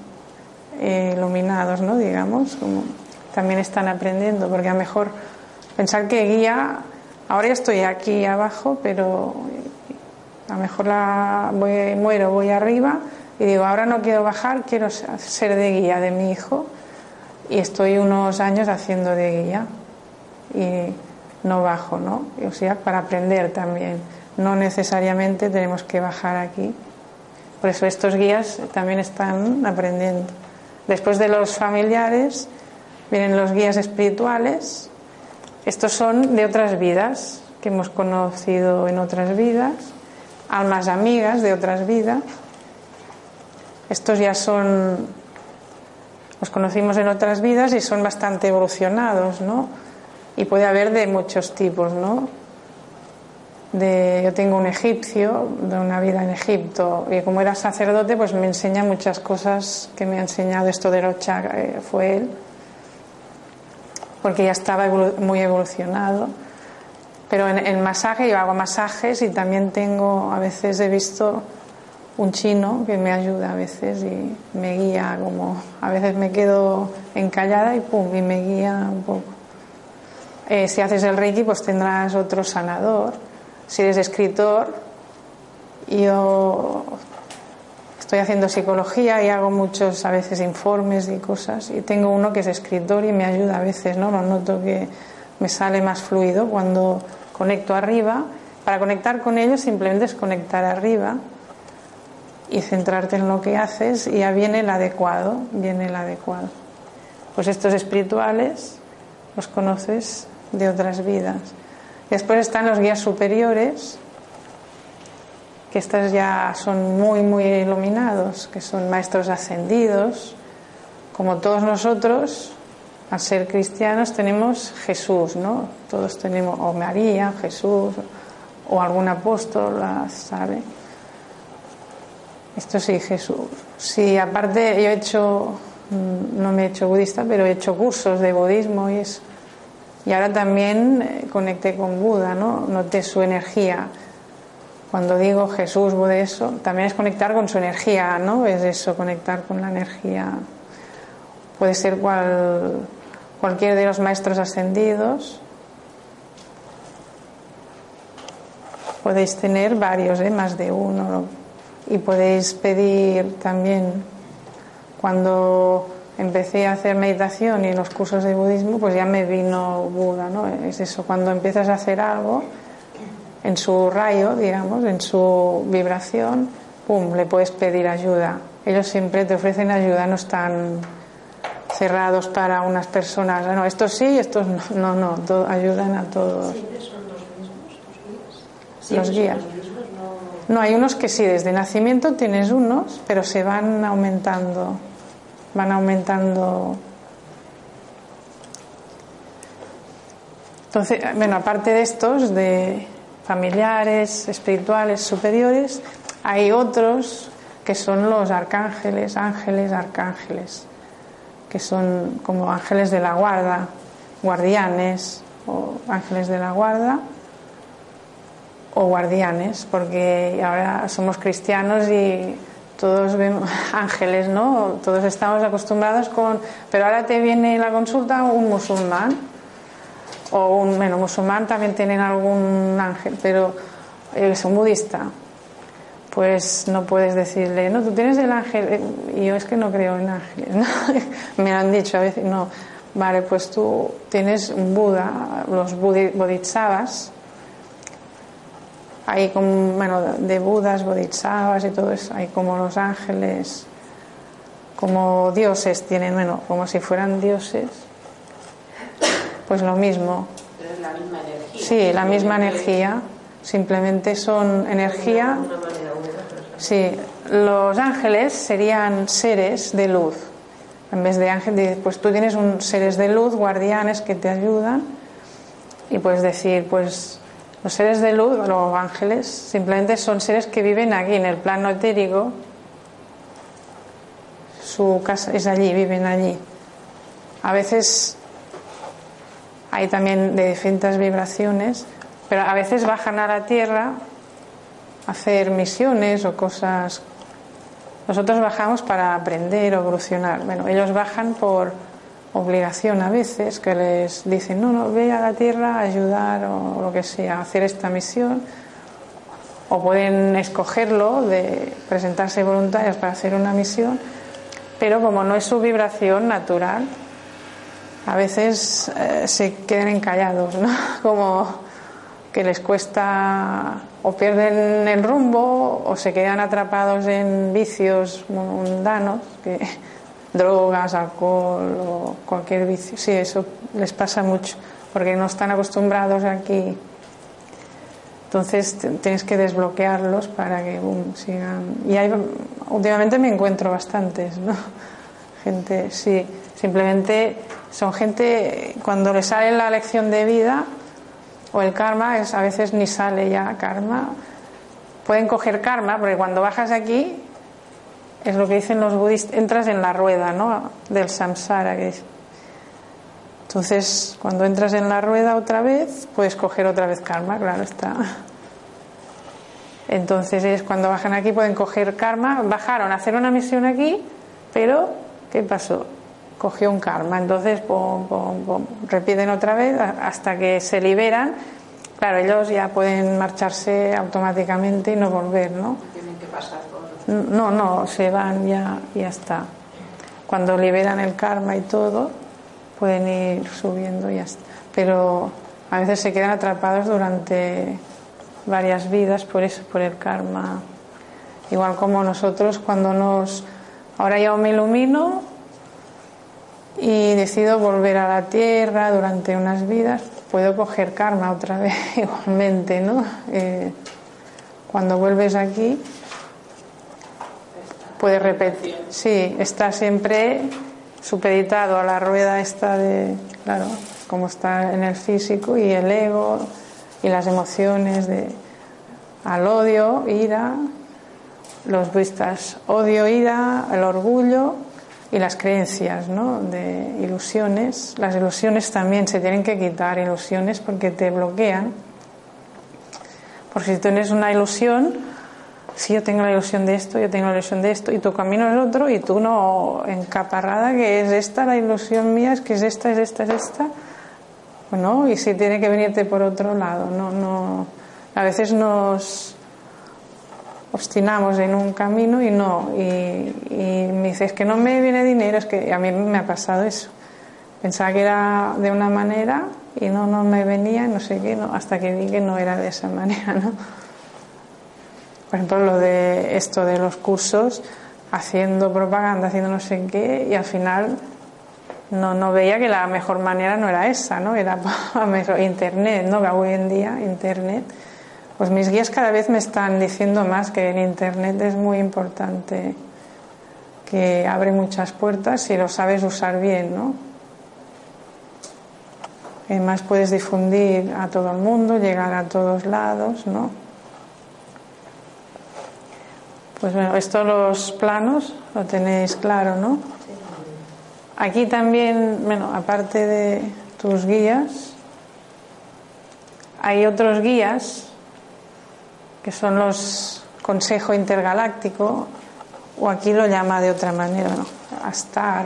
eh, iluminados, ¿no? Digamos, como también están aprendiendo, porque a lo mejor pensar que guía, ahora ya estoy aquí abajo, pero a lo mejor la voy, muero, voy arriba y digo, ahora no quiero bajar, quiero ser de guía de mi hijo y estoy unos años haciendo de guía y no bajo, ¿no? O sea, para aprender también. No necesariamente tenemos que bajar aquí. Por eso estos guías también están aprendiendo. Después de los familiares, Vienen los guías espirituales. Estos son de otras vidas que hemos conocido en otras vidas, almas amigas de otras vidas. Estos ya son, los conocimos en otras vidas y son bastante evolucionados, ¿no? Y puede haber de muchos tipos, ¿no? De, yo tengo un egipcio de una vida en Egipto y como era sacerdote pues me enseña muchas cosas que me ha enseñado esto de Rocha, eh, fue él porque ya estaba muy evolucionado. Pero en el masaje yo hago masajes y también tengo, a veces he visto un chino que me ayuda a veces y me guía como, a veces me quedo encallada y pum, y me guía un poco. Eh, si haces el reiki pues tendrás otro sanador. Si eres escritor, yo estoy haciendo psicología y hago muchos a veces informes y cosas y tengo uno que es escritor y me ayuda a veces, ¿no? Lo noto que me sale más fluido cuando conecto arriba. Para conectar con ellos simplemente es conectar arriba y centrarte en lo que haces y ya viene el adecuado, viene el adecuado. Pues estos espirituales los conoces de otras vidas. Después están los guías superiores, que estos ya son muy, muy iluminados, que son maestros ascendidos. Como todos nosotros, al ser cristianos, tenemos Jesús, ¿no? Todos tenemos, o María, Jesús, o algún apóstol, ¿sabe? Esto sí, Jesús. Sí, aparte, yo he hecho, mm, no me he hecho budista, pero he hecho cursos de budismo y eso. Y ahora también eh, conecté con Buda, ¿no? Noté su energía cuando digo Jesús, de eso, también es conectar con su energía, ¿no? Es eso, conectar con la energía. Puede ser cual, cualquier de los maestros ascendidos. Podéis tener varios, ¿eh? más de uno. Y podéis pedir también, cuando empecé a hacer meditación y los cursos de budismo, pues ya me vino Buda, ¿no? Es eso, cuando empiezas a hacer algo en su rayo, digamos, en su vibración, pum, le puedes pedir ayuda. Ellos siempre te ofrecen ayuda, no están cerrados para unas personas. No, estos sí, estos no, no, no ayudan a todos. ¿Siempre son los mismos, los guías? no... hay unos que sí, desde nacimiento tienes unos, pero se van aumentando, van aumentando. Entonces, bueno, aparte de estos, de familiares, espirituales, superiores, hay otros que son los arcángeles, ángeles, arcángeles, que son como ángeles de la guarda, guardianes o ángeles de la guarda o guardianes, porque ahora somos cristianos y todos vemos ángeles, ¿no? Todos estamos acostumbrados con, pero ahora te viene la consulta un musulmán o un bueno, musulmán también tienen algún ángel, pero es un budista, pues no puedes decirle, no, tú tienes el ángel, y yo es que no creo en ángeles, ¿no? me han dicho a veces, no, vale, pues tú tienes un Buda, los bodhisattvas, hay como, bueno, de Budas, bodhisattvas y todo eso, hay como los ángeles, como dioses tienen, bueno, como si fueran dioses pues lo mismo. Pero es la misma energía. Sí, la misma energía. Simplemente son energía. Sí, los ángeles serían seres de luz. En vez de ángel, pues tú tienes un, seres de luz, guardianes que te ayudan y puedes decir, pues los seres de luz, los ángeles, simplemente son seres que viven aquí en el plano etérico. Su casa es allí, viven allí. A veces hay también de distintas vibraciones, pero a veces bajan a la tierra a hacer misiones o cosas. Nosotros bajamos para aprender o evolucionar. Bueno, ellos bajan por obligación a veces, que les dicen, no, no, ve a la tierra ayudar o lo que sea, a hacer esta misión. O pueden escogerlo de presentarse voluntarios para hacer una misión, pero como no es su vibración natural, a veces eh, se quedan encallados, ¿no? Como que les cuesta o pierden el rumbo o se quedan atrapados en vicios mundanos, que, drogas, alcohol o cualquier vicio. Sí, eso les pasa mucho porque no están acostumbrados aquí. Entonces tienes que desbloquearlos para que sigan. Y hay, últimamente me encuentro bastantes, ¿no? Gente, sí, simplemente son gente, cuando les sale la lección de vida o el karma, es, a veces ni sale ya karma, pueden coger karma, porque cuando bajas aquí, es lo que dicen los budistas, entras en la rueda ¿no? del samsara. Que Entonces, cuando entras en la rueda otra vez, puedes coger otra vez karma, claro está. Entonces, es cuando bajan aquí, pueden coger karma. Bajaron a hacer una misión aquí, pero ¿qué pasó? cogió un karma. Entonces, repiten otra vez hasta que se liberan. Claro, ellos ya pueden marcharse automáticamente y no volver, ¿no? Tienen que pasar No, no, se van ya ya está. Cuando liberan el karma y todo, pueden ir subiendo y ya está. Pero a veces se quedan atrapados durante varias vidas por eso, por el karma. Igual como nosotros cuando nos... Ahora yo me ilumino, y decido volver a la tierra durante unas vidas, puedo coger karma otra vez igualmente, ¿no? Eh, cuando vuelves aquí, puedes repetir. Sí, está siempre supeditado a la rueda esta de, claro, como está en el físico y el ego y las emociones de al odio, ira, los vistas, odio, ira, el orgullo y las creencias ¿no? de ilusiones. Las ilusiones también se tienen que quitar, ilusiones porque te bloquean. Porque si tienes una ilusión, si yo tengo la ilusión de esto, yo tengo la ilusión de esto, y tu camino es otro, y tú no encaparrada, que es esta la ilusión mía, es que es esta, es esta, es esta. Bueno, y si tiene que venirte por otro lado, no, no. A veces nos obstinamos en un camino y no. Y, me dices que no me viene dinero, es que a mí me ha pasado eso. Pensaba que era de una manera y no, no me venía, no sé qué, no, hasta que vi que no era de esa manera, ¿no? Por ejemplo, lo de esto de los cursos, haciendo propaganda, haciendo no sé qué, y al final no, no veía que la mejor manera no era esa, ¿no? Era internet, ¿no? Que hoy en día internet pues mis guías cada vez me están diciendo más que el Internet es muy importante, que abre muchas puertas si lo sabes usar bien, ¿no? Además puedes difundir a todo el mundo, llegar a todos lados, ¿no? Pues bueno, estos los planos lo tenéis claro, ¿no? Aquí también, bueno, aparte de tus guías, hay otros guías que son los Consejo Intergaláctico, o aquí lo llama de otra manera, ¿no? Astar.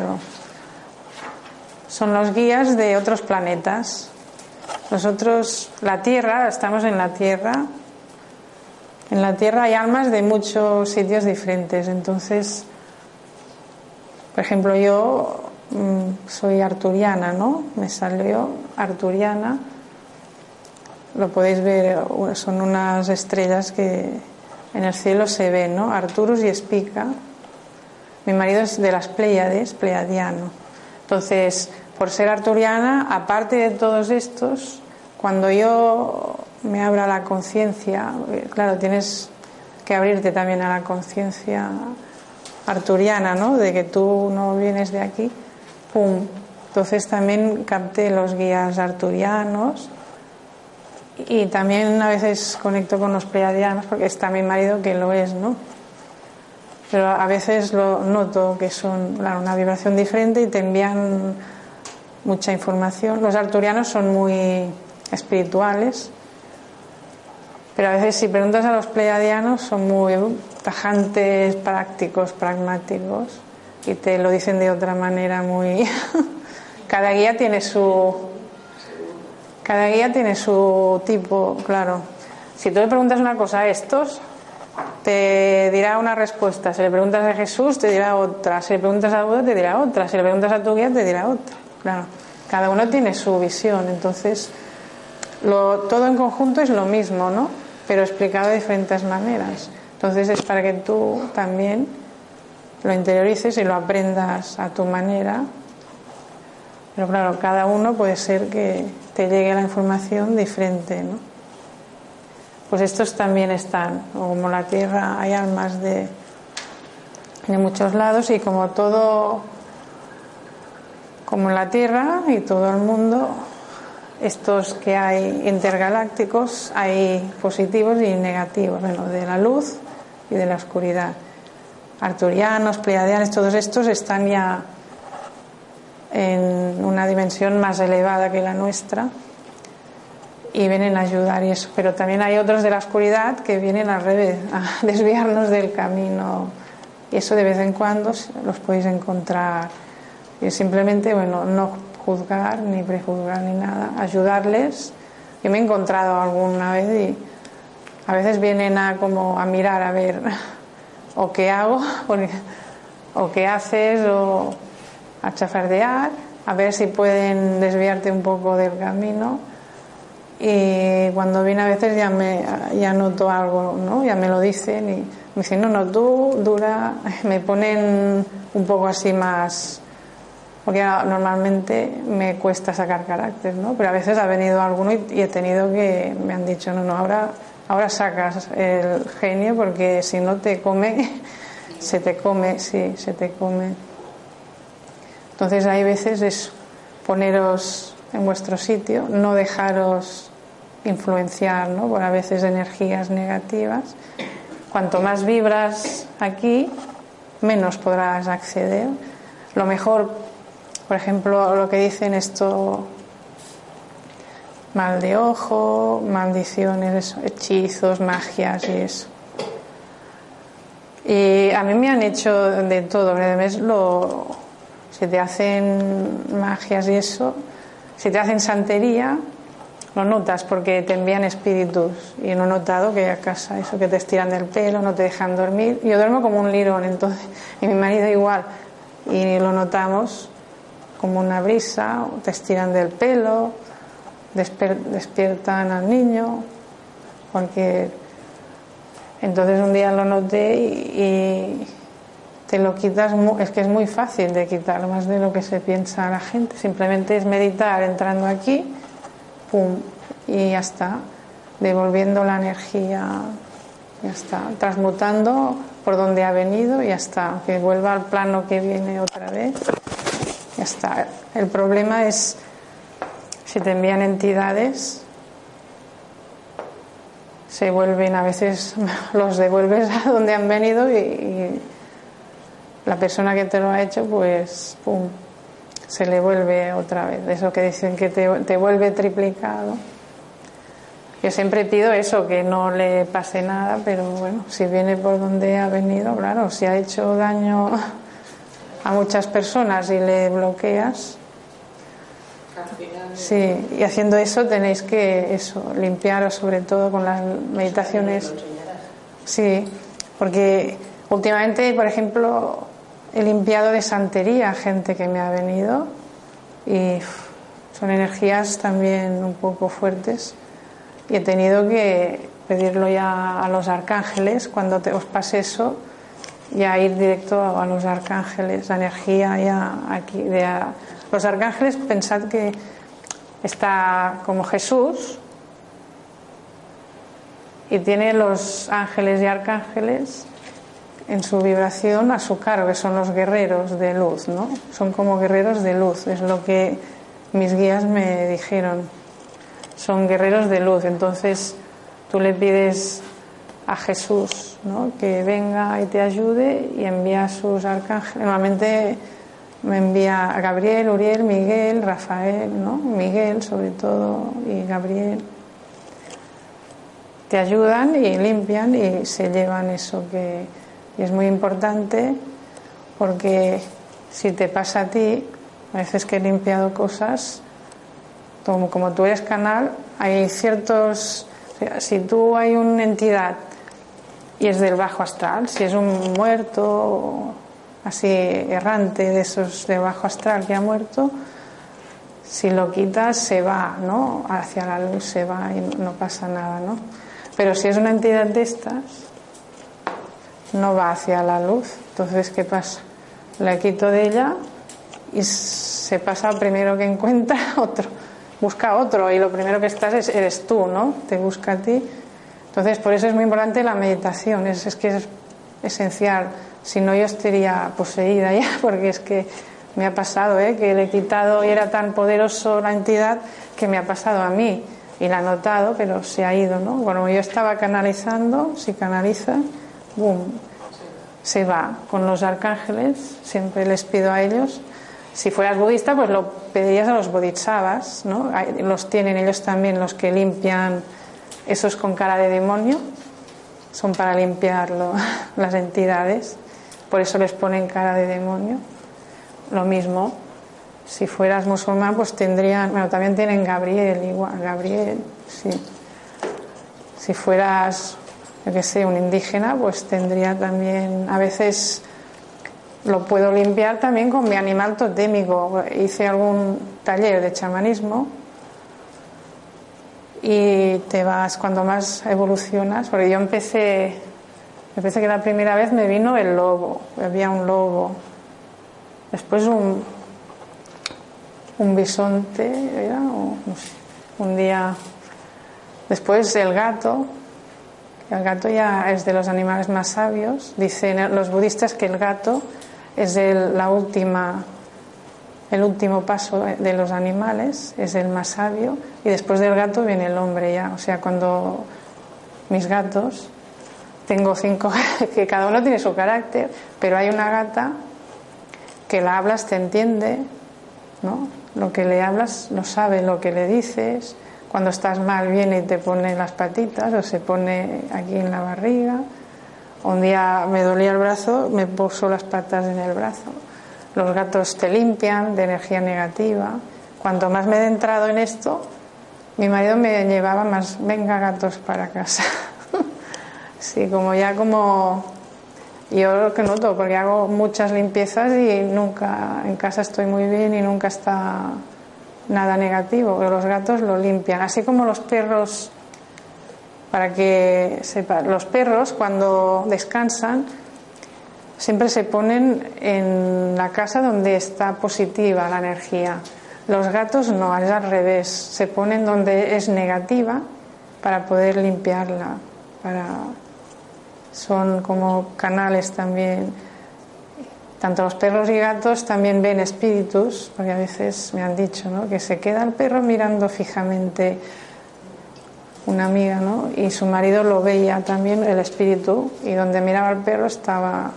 Son los guías de otros planetas. Nosotros, la Tierra, estamos en la Tierra. En la Tierra hay almas de muchos sitios diferentes. Entonces, por ejemplo, yo mm, soy arturiana, ¿no? Me salió arturiana lo podéis ver, son unas estrellas que en el cielo se ven, ¿no? Arturus y Espica. Mi marido es de las Pleiades, pleiadiano. Entonces, por ser arturiana, aparte de todos estos, cuando yo me abra la conciencia, claro, tienes que abrirte también a la conciencia arturiana, ¿no? De que tú no vienes de aquí, pum. Entonces también capté los guías arturianos y también a veces conecto con los pleiadianos porque está mi marido que lo es, ¿no? Pero a veces lo noto que son una vibración diferente y te envían mucha información. Los arturianos son muy espirituales, pero a veces si preguntas a los pleiadianos son muy tajantes, prácticos, pragmáticos y te lo dicen de otra manera muy... Cada guía tiene su cada guía tiene su tipo, claro. Si tú le preguntas una cosa a estos, te dirá una respuesta. Si le preguntas a Jesús, te dirá otra. Si le preguntas a Buda, te dirá otra. Si le preguntas a tu guía, te dirá otra. Claro. Cada uno tiene su visión. Entonces, lo, todo en conjunto es lo mismo, ¿no? Pero explicado de diferentes maneras. Entonces, es para que tú también lo interiorices y lo aprendas a tu manera. Pero claro, cada uno puede ser que te llegue la información diferente, ¿no? Pues estos también están, como la Tierra hay almas de, de muchos lados y como todo, como la Tierra y todo el mundo, estos que hay intergalácticos hay positivos y negativos, bueno, de la luz y de la oscuridad. Arturianos, pleiadianos, todos estos están ya en una dimensión más elevada que la nuestra y vienen a ayudar y eso. Pero también hay otros de la oscuridad que vienen al revés, a desviarnos del camino. Y eso de vez en cuando los podéis encontrar. Y simplemente, bueno, no juzgar ni prejuzgar ni nada, ayudarles. Yo me he encontrado alguna vez y a veces vienen a como a mirar a ver o qué hago o qué haces o a chafardear, a ver si pueden desviarte un poco del camino. Y cuando viene a veces ya me ya noto algo, ¿no? Ya me lo dicen y me dicen, no, no, tú dura, me ponen un poco así más, porque normalmente me cuesta sacar carácter, ¿no? Pero a veces ha venido alguno y, y he tenido que, me han dicho, no, no, ahora, ahora sacas el genio porque si no te come, se te come, sí, se te come. Entonces hay veces es poneros en vuestro sitio, no dejaros influenciar ¿no? por a veces energías negativas. Cuanto más vibras aquí, menos podrás acceder. Lo mejor, por ejemplo, lo que dicen esto, mal de ojo, maldiciones, hechizos, magias y eso. Y a mí me han hecho de todo, es lo si te hacen magias y eso, si te hacen santería, lo notas porque te envían espíritus. Y no he notado que a casa eso que te estiran del pelo, no te dejan dormir. Yo duermo como un lirón, entonces, y mi marido igual. Y lo notamos como una brisa, te estiran del pelo, despiertan al niño, cualquier. Entonces un día lo noté y te lo quitas, es que es muy fácil de quitar, más de lo que se piensa la gente. Simplemente es meditar entrando aquí, pum, y ya está, devolviendo la energía, ya está, transmutando por donde ha venido y ya está, que vuelva al plano que viene otra vez, ya está. El problema es si te envían entidades, se vuelven a veces, los devuelves a donde han venido y la persona que te lo ha hecho, pues, pum, se le vuelve otra vez. Eso que dicen que te, vuelve triplicado. Yo siempre pido eso, que no le pase nada, pero bueno, si viene por donde ha venido, claro, si ha hecho daño a muchas personas y le bloqueas. Sí, y haciendo eso tenéis que eso, limpiaros sobre todo con las meditaciones. Sí, porque últimamente, por ejemplo, He limpiado de santería gente que me ha venido y son energías también un poco fuertes y he tenido que pedirlo ya a los arcángeles cuando te, os pase eso ya ir directo a, los arcángeles la energía ya aquí de los arcángeles pensad que está como Jesús y tiene los ángeles y arcángeles en su vibración a su cargo, que son los guerreros de luz, ¿no? Son como guerreros de luz, es lo que mis guías me dijeron. Son guerreros de luz, entonces tú le pides a Jesús ¿no? que venga y te ayude y envía a sus arcángeles. Normalmente me envía a Gabriel, Uriel, Miguel, Rafael, ¿no? Miguel sobre todo y Gabriel. Te ayudan y limpian y se llevan eso que y es muy importante porque si te pasa a ti, a veces que he limpiado cosas, como, como tú eres canal, hay ciertos, si tú hay una entidad y es del bajo astral, si es un muerto así errante de esos de bajo astral que ha muerto, si lo quitas se va, ¿no? Hacia la luz se va y no pasa nada, ¿no? Pero si es una entidad de estas, no va hacia la luz. Entonces, ¿qué pasa? La quito de ella y se pasa primero que encuentra otro. Busca otro y lo primero que estás es, eres tú, ¿no? Te busca a ti. Entonces, por eso es muy importante la meditación. Es, es que es esencial. Si no, yo estaría poseída ya, porque es que me ha pasado, ¿eh? Que le he quitado y era tan poderoso la entidad que me ha pasado a mí. Y la ha notado, pero se ha ido, ¿no? Bueno, yo estaba canalizando, si canaliza, boom, se va con los arcángeles, siempre les pido a ellos. Si fueras budista, pues lo pedirías a los bodhisattvas, ¿no? Los tienen ellos también, los que limpian esos con cara de demonio, son para limpiar las entidades, por eso les ponen cara de demonio. Lo mismo, si fueras musulmán, pues tendrían, bueno, también tienen Gabriel, igual, Gabriel, sí. Si fueras que sé, un indígena, pues tendría también, a veces lo puedo limpiar también con mi animal totémico. Hice algún taller de chamanismo y te vas, cuando más evolucionas, porque yo empecé, empecé que la primera vez me vino el lobo, había un lobo, después un, un bisonte, ¿era? un día, después el gato, el gato ya es de los animales más sabios. Dicen los budistas que el gato es el, la última, el último paso de los animales, es el más sabio. Y después del gato viene el hombre ya. O sea, cuando mis gatos, tengo cinco, que cada uno tiene su carácter, pero hay una gata que la hablas, te entiende, ¿no? Lo que le hablas lo sabe, lo que le dices cuando estás mal viene y te pone las patitas o se pone aquí en la barriga. Un día me dolía el brazo, me puso las patas en el brazo. Los gatos te limpian de energía negativa. Cuanto más me he entrado en esto, mi marido me llevaba más, venga gatos para casa. sí, como ya como yo lo que noto, porque hago muchas limpiezas y nunca en casa estoy muy bien y nunca está nada negativo, los gatos lo limpian, así como los perros, para que sepa, los perros cuando descansan siempre se ponen en la casa donde está positiva la energía. Los gatos no, es al revés, se ponen donde es negativa para poder limpiarla, son como canales también tanto los perros y gatos también ven espíritus, porque a veces me han dicho ¿no? que se queda el perro mirando fijamente una amiga, ¿no? Y su marido lo veía también, el espíritu, y donde miraba el perro estaba.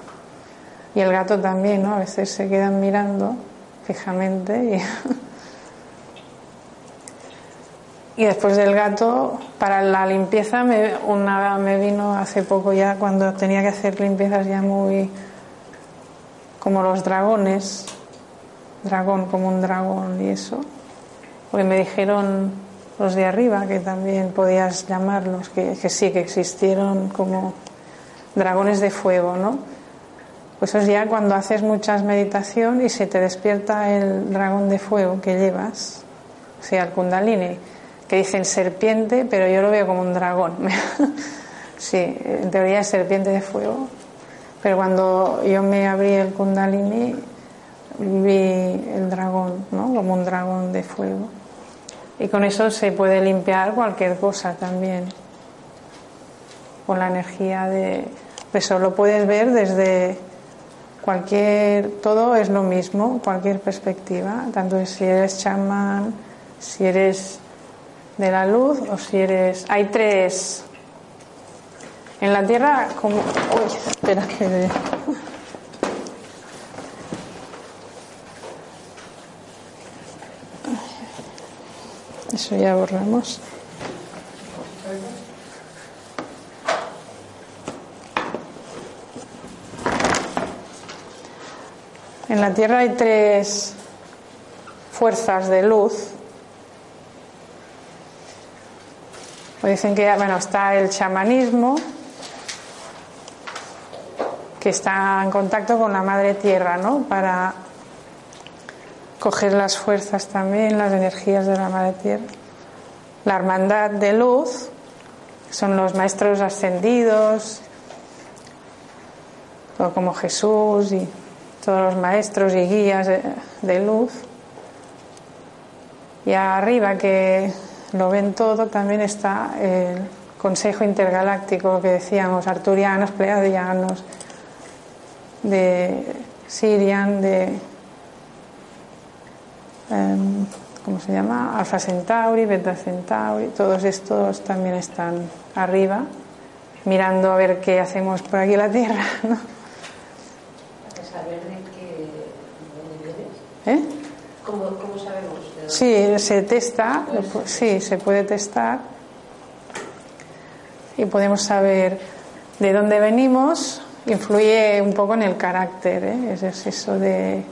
Y el gato también, ¿no? A veces se quedan mirando fijamente. Y, y después del gato, para la limpieza, me, una me vino hace poco ya, cuando tenía que hacer limpiezas ya muy como los dragones, dragón como un dragón y eso, porque me dijeron los de arriba que también podías llamarlos, que, sí, que existieron como dragones de fuego, ¿no? Pues es ya cuando haces muchas meditación y se te despierta el dragón de fuego que llevas, o sea, el kundalini, que dicen serpiente, pero yo lo veo como un dragón. sí, en teoría es serpiente de fuego, pero cuando yo me abrí el kundalini, vi el dragón, ¿no? Como un dragón de fuego. Y con eso se puede limpiar cualquier cosa también. Con la energía de, Eso lo puedes ver desde cualquier, todo es lo mismo, cualquier perspectiva, tanto si eres chamán, si eres de la luz o si eres... Hay tres... En la Tierra, como... Uy, espera que... Eso ya borramos. En la Tierra hay tres fuerzas de luz. dicen que bueno, está el chamanismo, que está en contacto con la madre tierra, ¿no? Para coger las fuerzas también, las energías de la madre tierra. La hermandad de luz, son los maestros ascendidos, como Jesús y todos los maestros y guías de, luz. Y arriba, que lo ven todo, también está el Consejo Intergaláctico que decíamos, arturianos, pleiadianos, de Sirian, de. Em, ¿Cómo se llama? Alfa Centauri, Beta Centauri, todos estos también están arriba, mirando a ver qué hacemos por aquí la Tierra. ¿no? ¿Eh? ¿Cómo, sabemos? Sí, se testa, sí, se puede testar y podemos saber de dónde venimos. Influye un poco en el carácter, ¿eh? es eso de.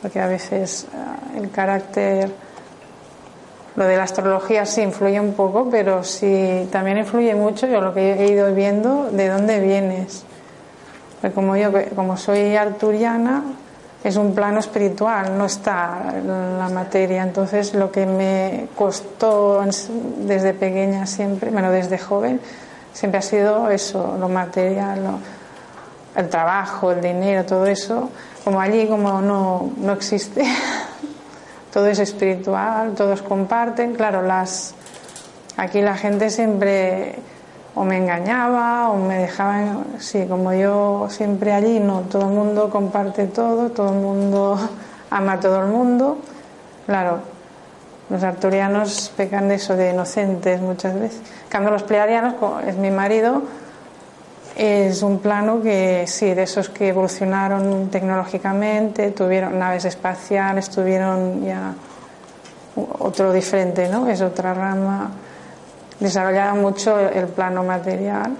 Porque a veces ah, el carácter. Lo de la astrología sí influye un poco, pero sí también influye mucho, yo lo que he ido viendo, de dónde vienes. Porque como yo, como soy arturiana, es un plano espiritual, no está la materia. Entonces, lo que me costó desde pequeña siempre, bueno, desde joven, siempre ha sido eso, lo material, el trabajo, el dinero, todo eso. Como allí, como no, no existe, todo es espiritual, todos comparten. Claro, las aquí la gente siempre o me engañaba o me dejaba, sí, como yo siempre allí, no, todo el mundo comparte todo, todo el mundo ama a todo el mundo. Claro, los arturianos pecan de eso, de inocentes muchas veces. En cambio, los pleiadianos, es mi marido, es un plano que sí, de esos que evolucionaron tecnológicamente, tuvieron naves espaciales, tuvieron ya otro diferente, ¿no? Es otra rama desarrollaron mucho el plano material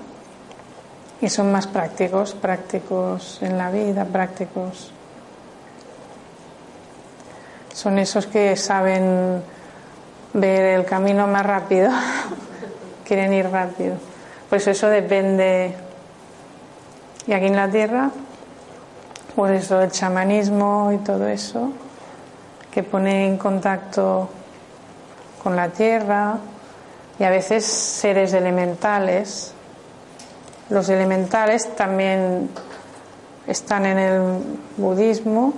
y son más prácticos, prácticos en la vida, prácticos. Son esos que saben ver el camino más rápido, quieren ir rápido. Pues eso depende. Y aquí en la Tierra, pues eso, el chamanismo y todo eso, que pone en contacto con la Tierra, y a veces seres elementales. Los elementales también están en el budismo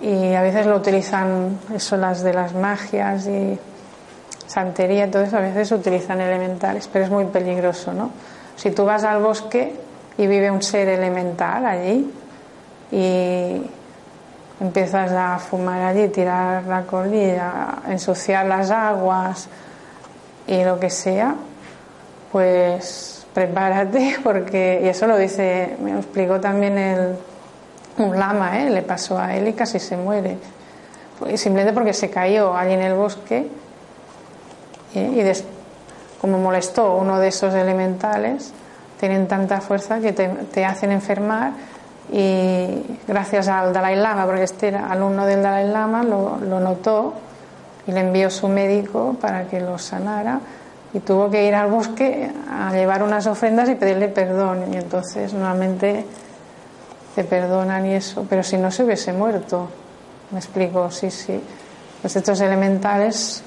y a veces lo utilizan, eso las de las magias y santería, entonces a veces utilizan elementales, pero es muy peligroso, ¿no? Si tú vas al bosque y vive un ser elemental allí y empiezas a fumar allí, tirar la colilla, ensuciar las aguas, y lo que sea, pues prepárate porque, y eso lo dice, me explicó también el, un lama, ¿eh? le pasó a él y casi se muere. Pues simplemente porque se cayó allí en el bosque ¿eh? y como molestó uno de esos elementales, tienen tanta fuerza que te, hacen enfermar y gracias al Dalai Lama, porque este era alumno del Dalai Lama, lo, lo notó y le envió su médico para que lo sanara y tuvo que ir al bosque a llevar unas ofrendas y pedirle perdón. Y entonces nuevamente te perdonan y eso, pero si no se hubiese muerto, me explico, sí, sí, pues estos elementales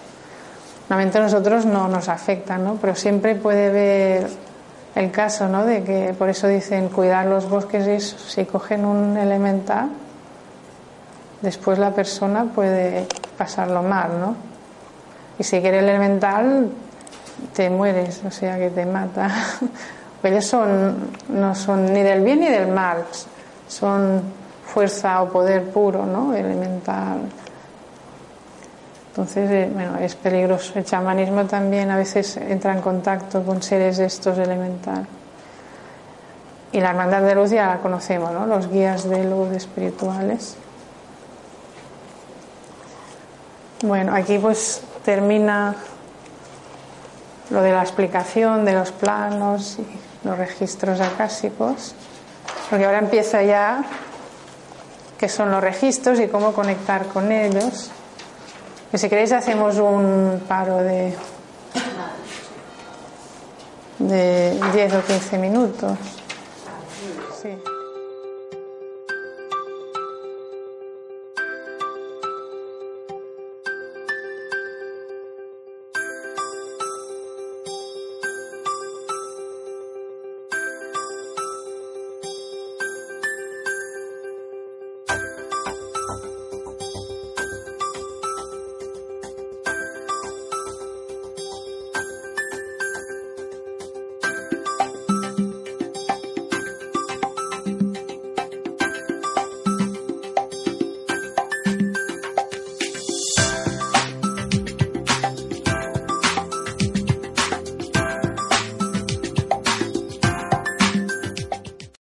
normalmente a nosotros no nos afectan, ¿no? Pero siempre puede haber el caso, ¿no? De que por eso dicen cuidar los bosques y si cogen un elemental después la persona puede pasarlo mal, ¿no? Y si quiere el elemental, te mueres, o sea que te mata. ellos son, no son ni del bien ni del mal, son fuerza o poder puro, ¿no? Elemental. Entonces, eh, bueno, es peligroso. El chamanismo también a veces entra en contacto con seres de estos elemental. Y la hermandad de luz ya la conocemos, ¿no? Los guías de luz espirituales. Bueno, aquí pues termina lo de la explicación de los planos y los registros acásicos, porque ahora empieza ya qué son los registros y cómo conectar con ellos. Que si queréis hacemos un paro de, de 10 o 15 minutos.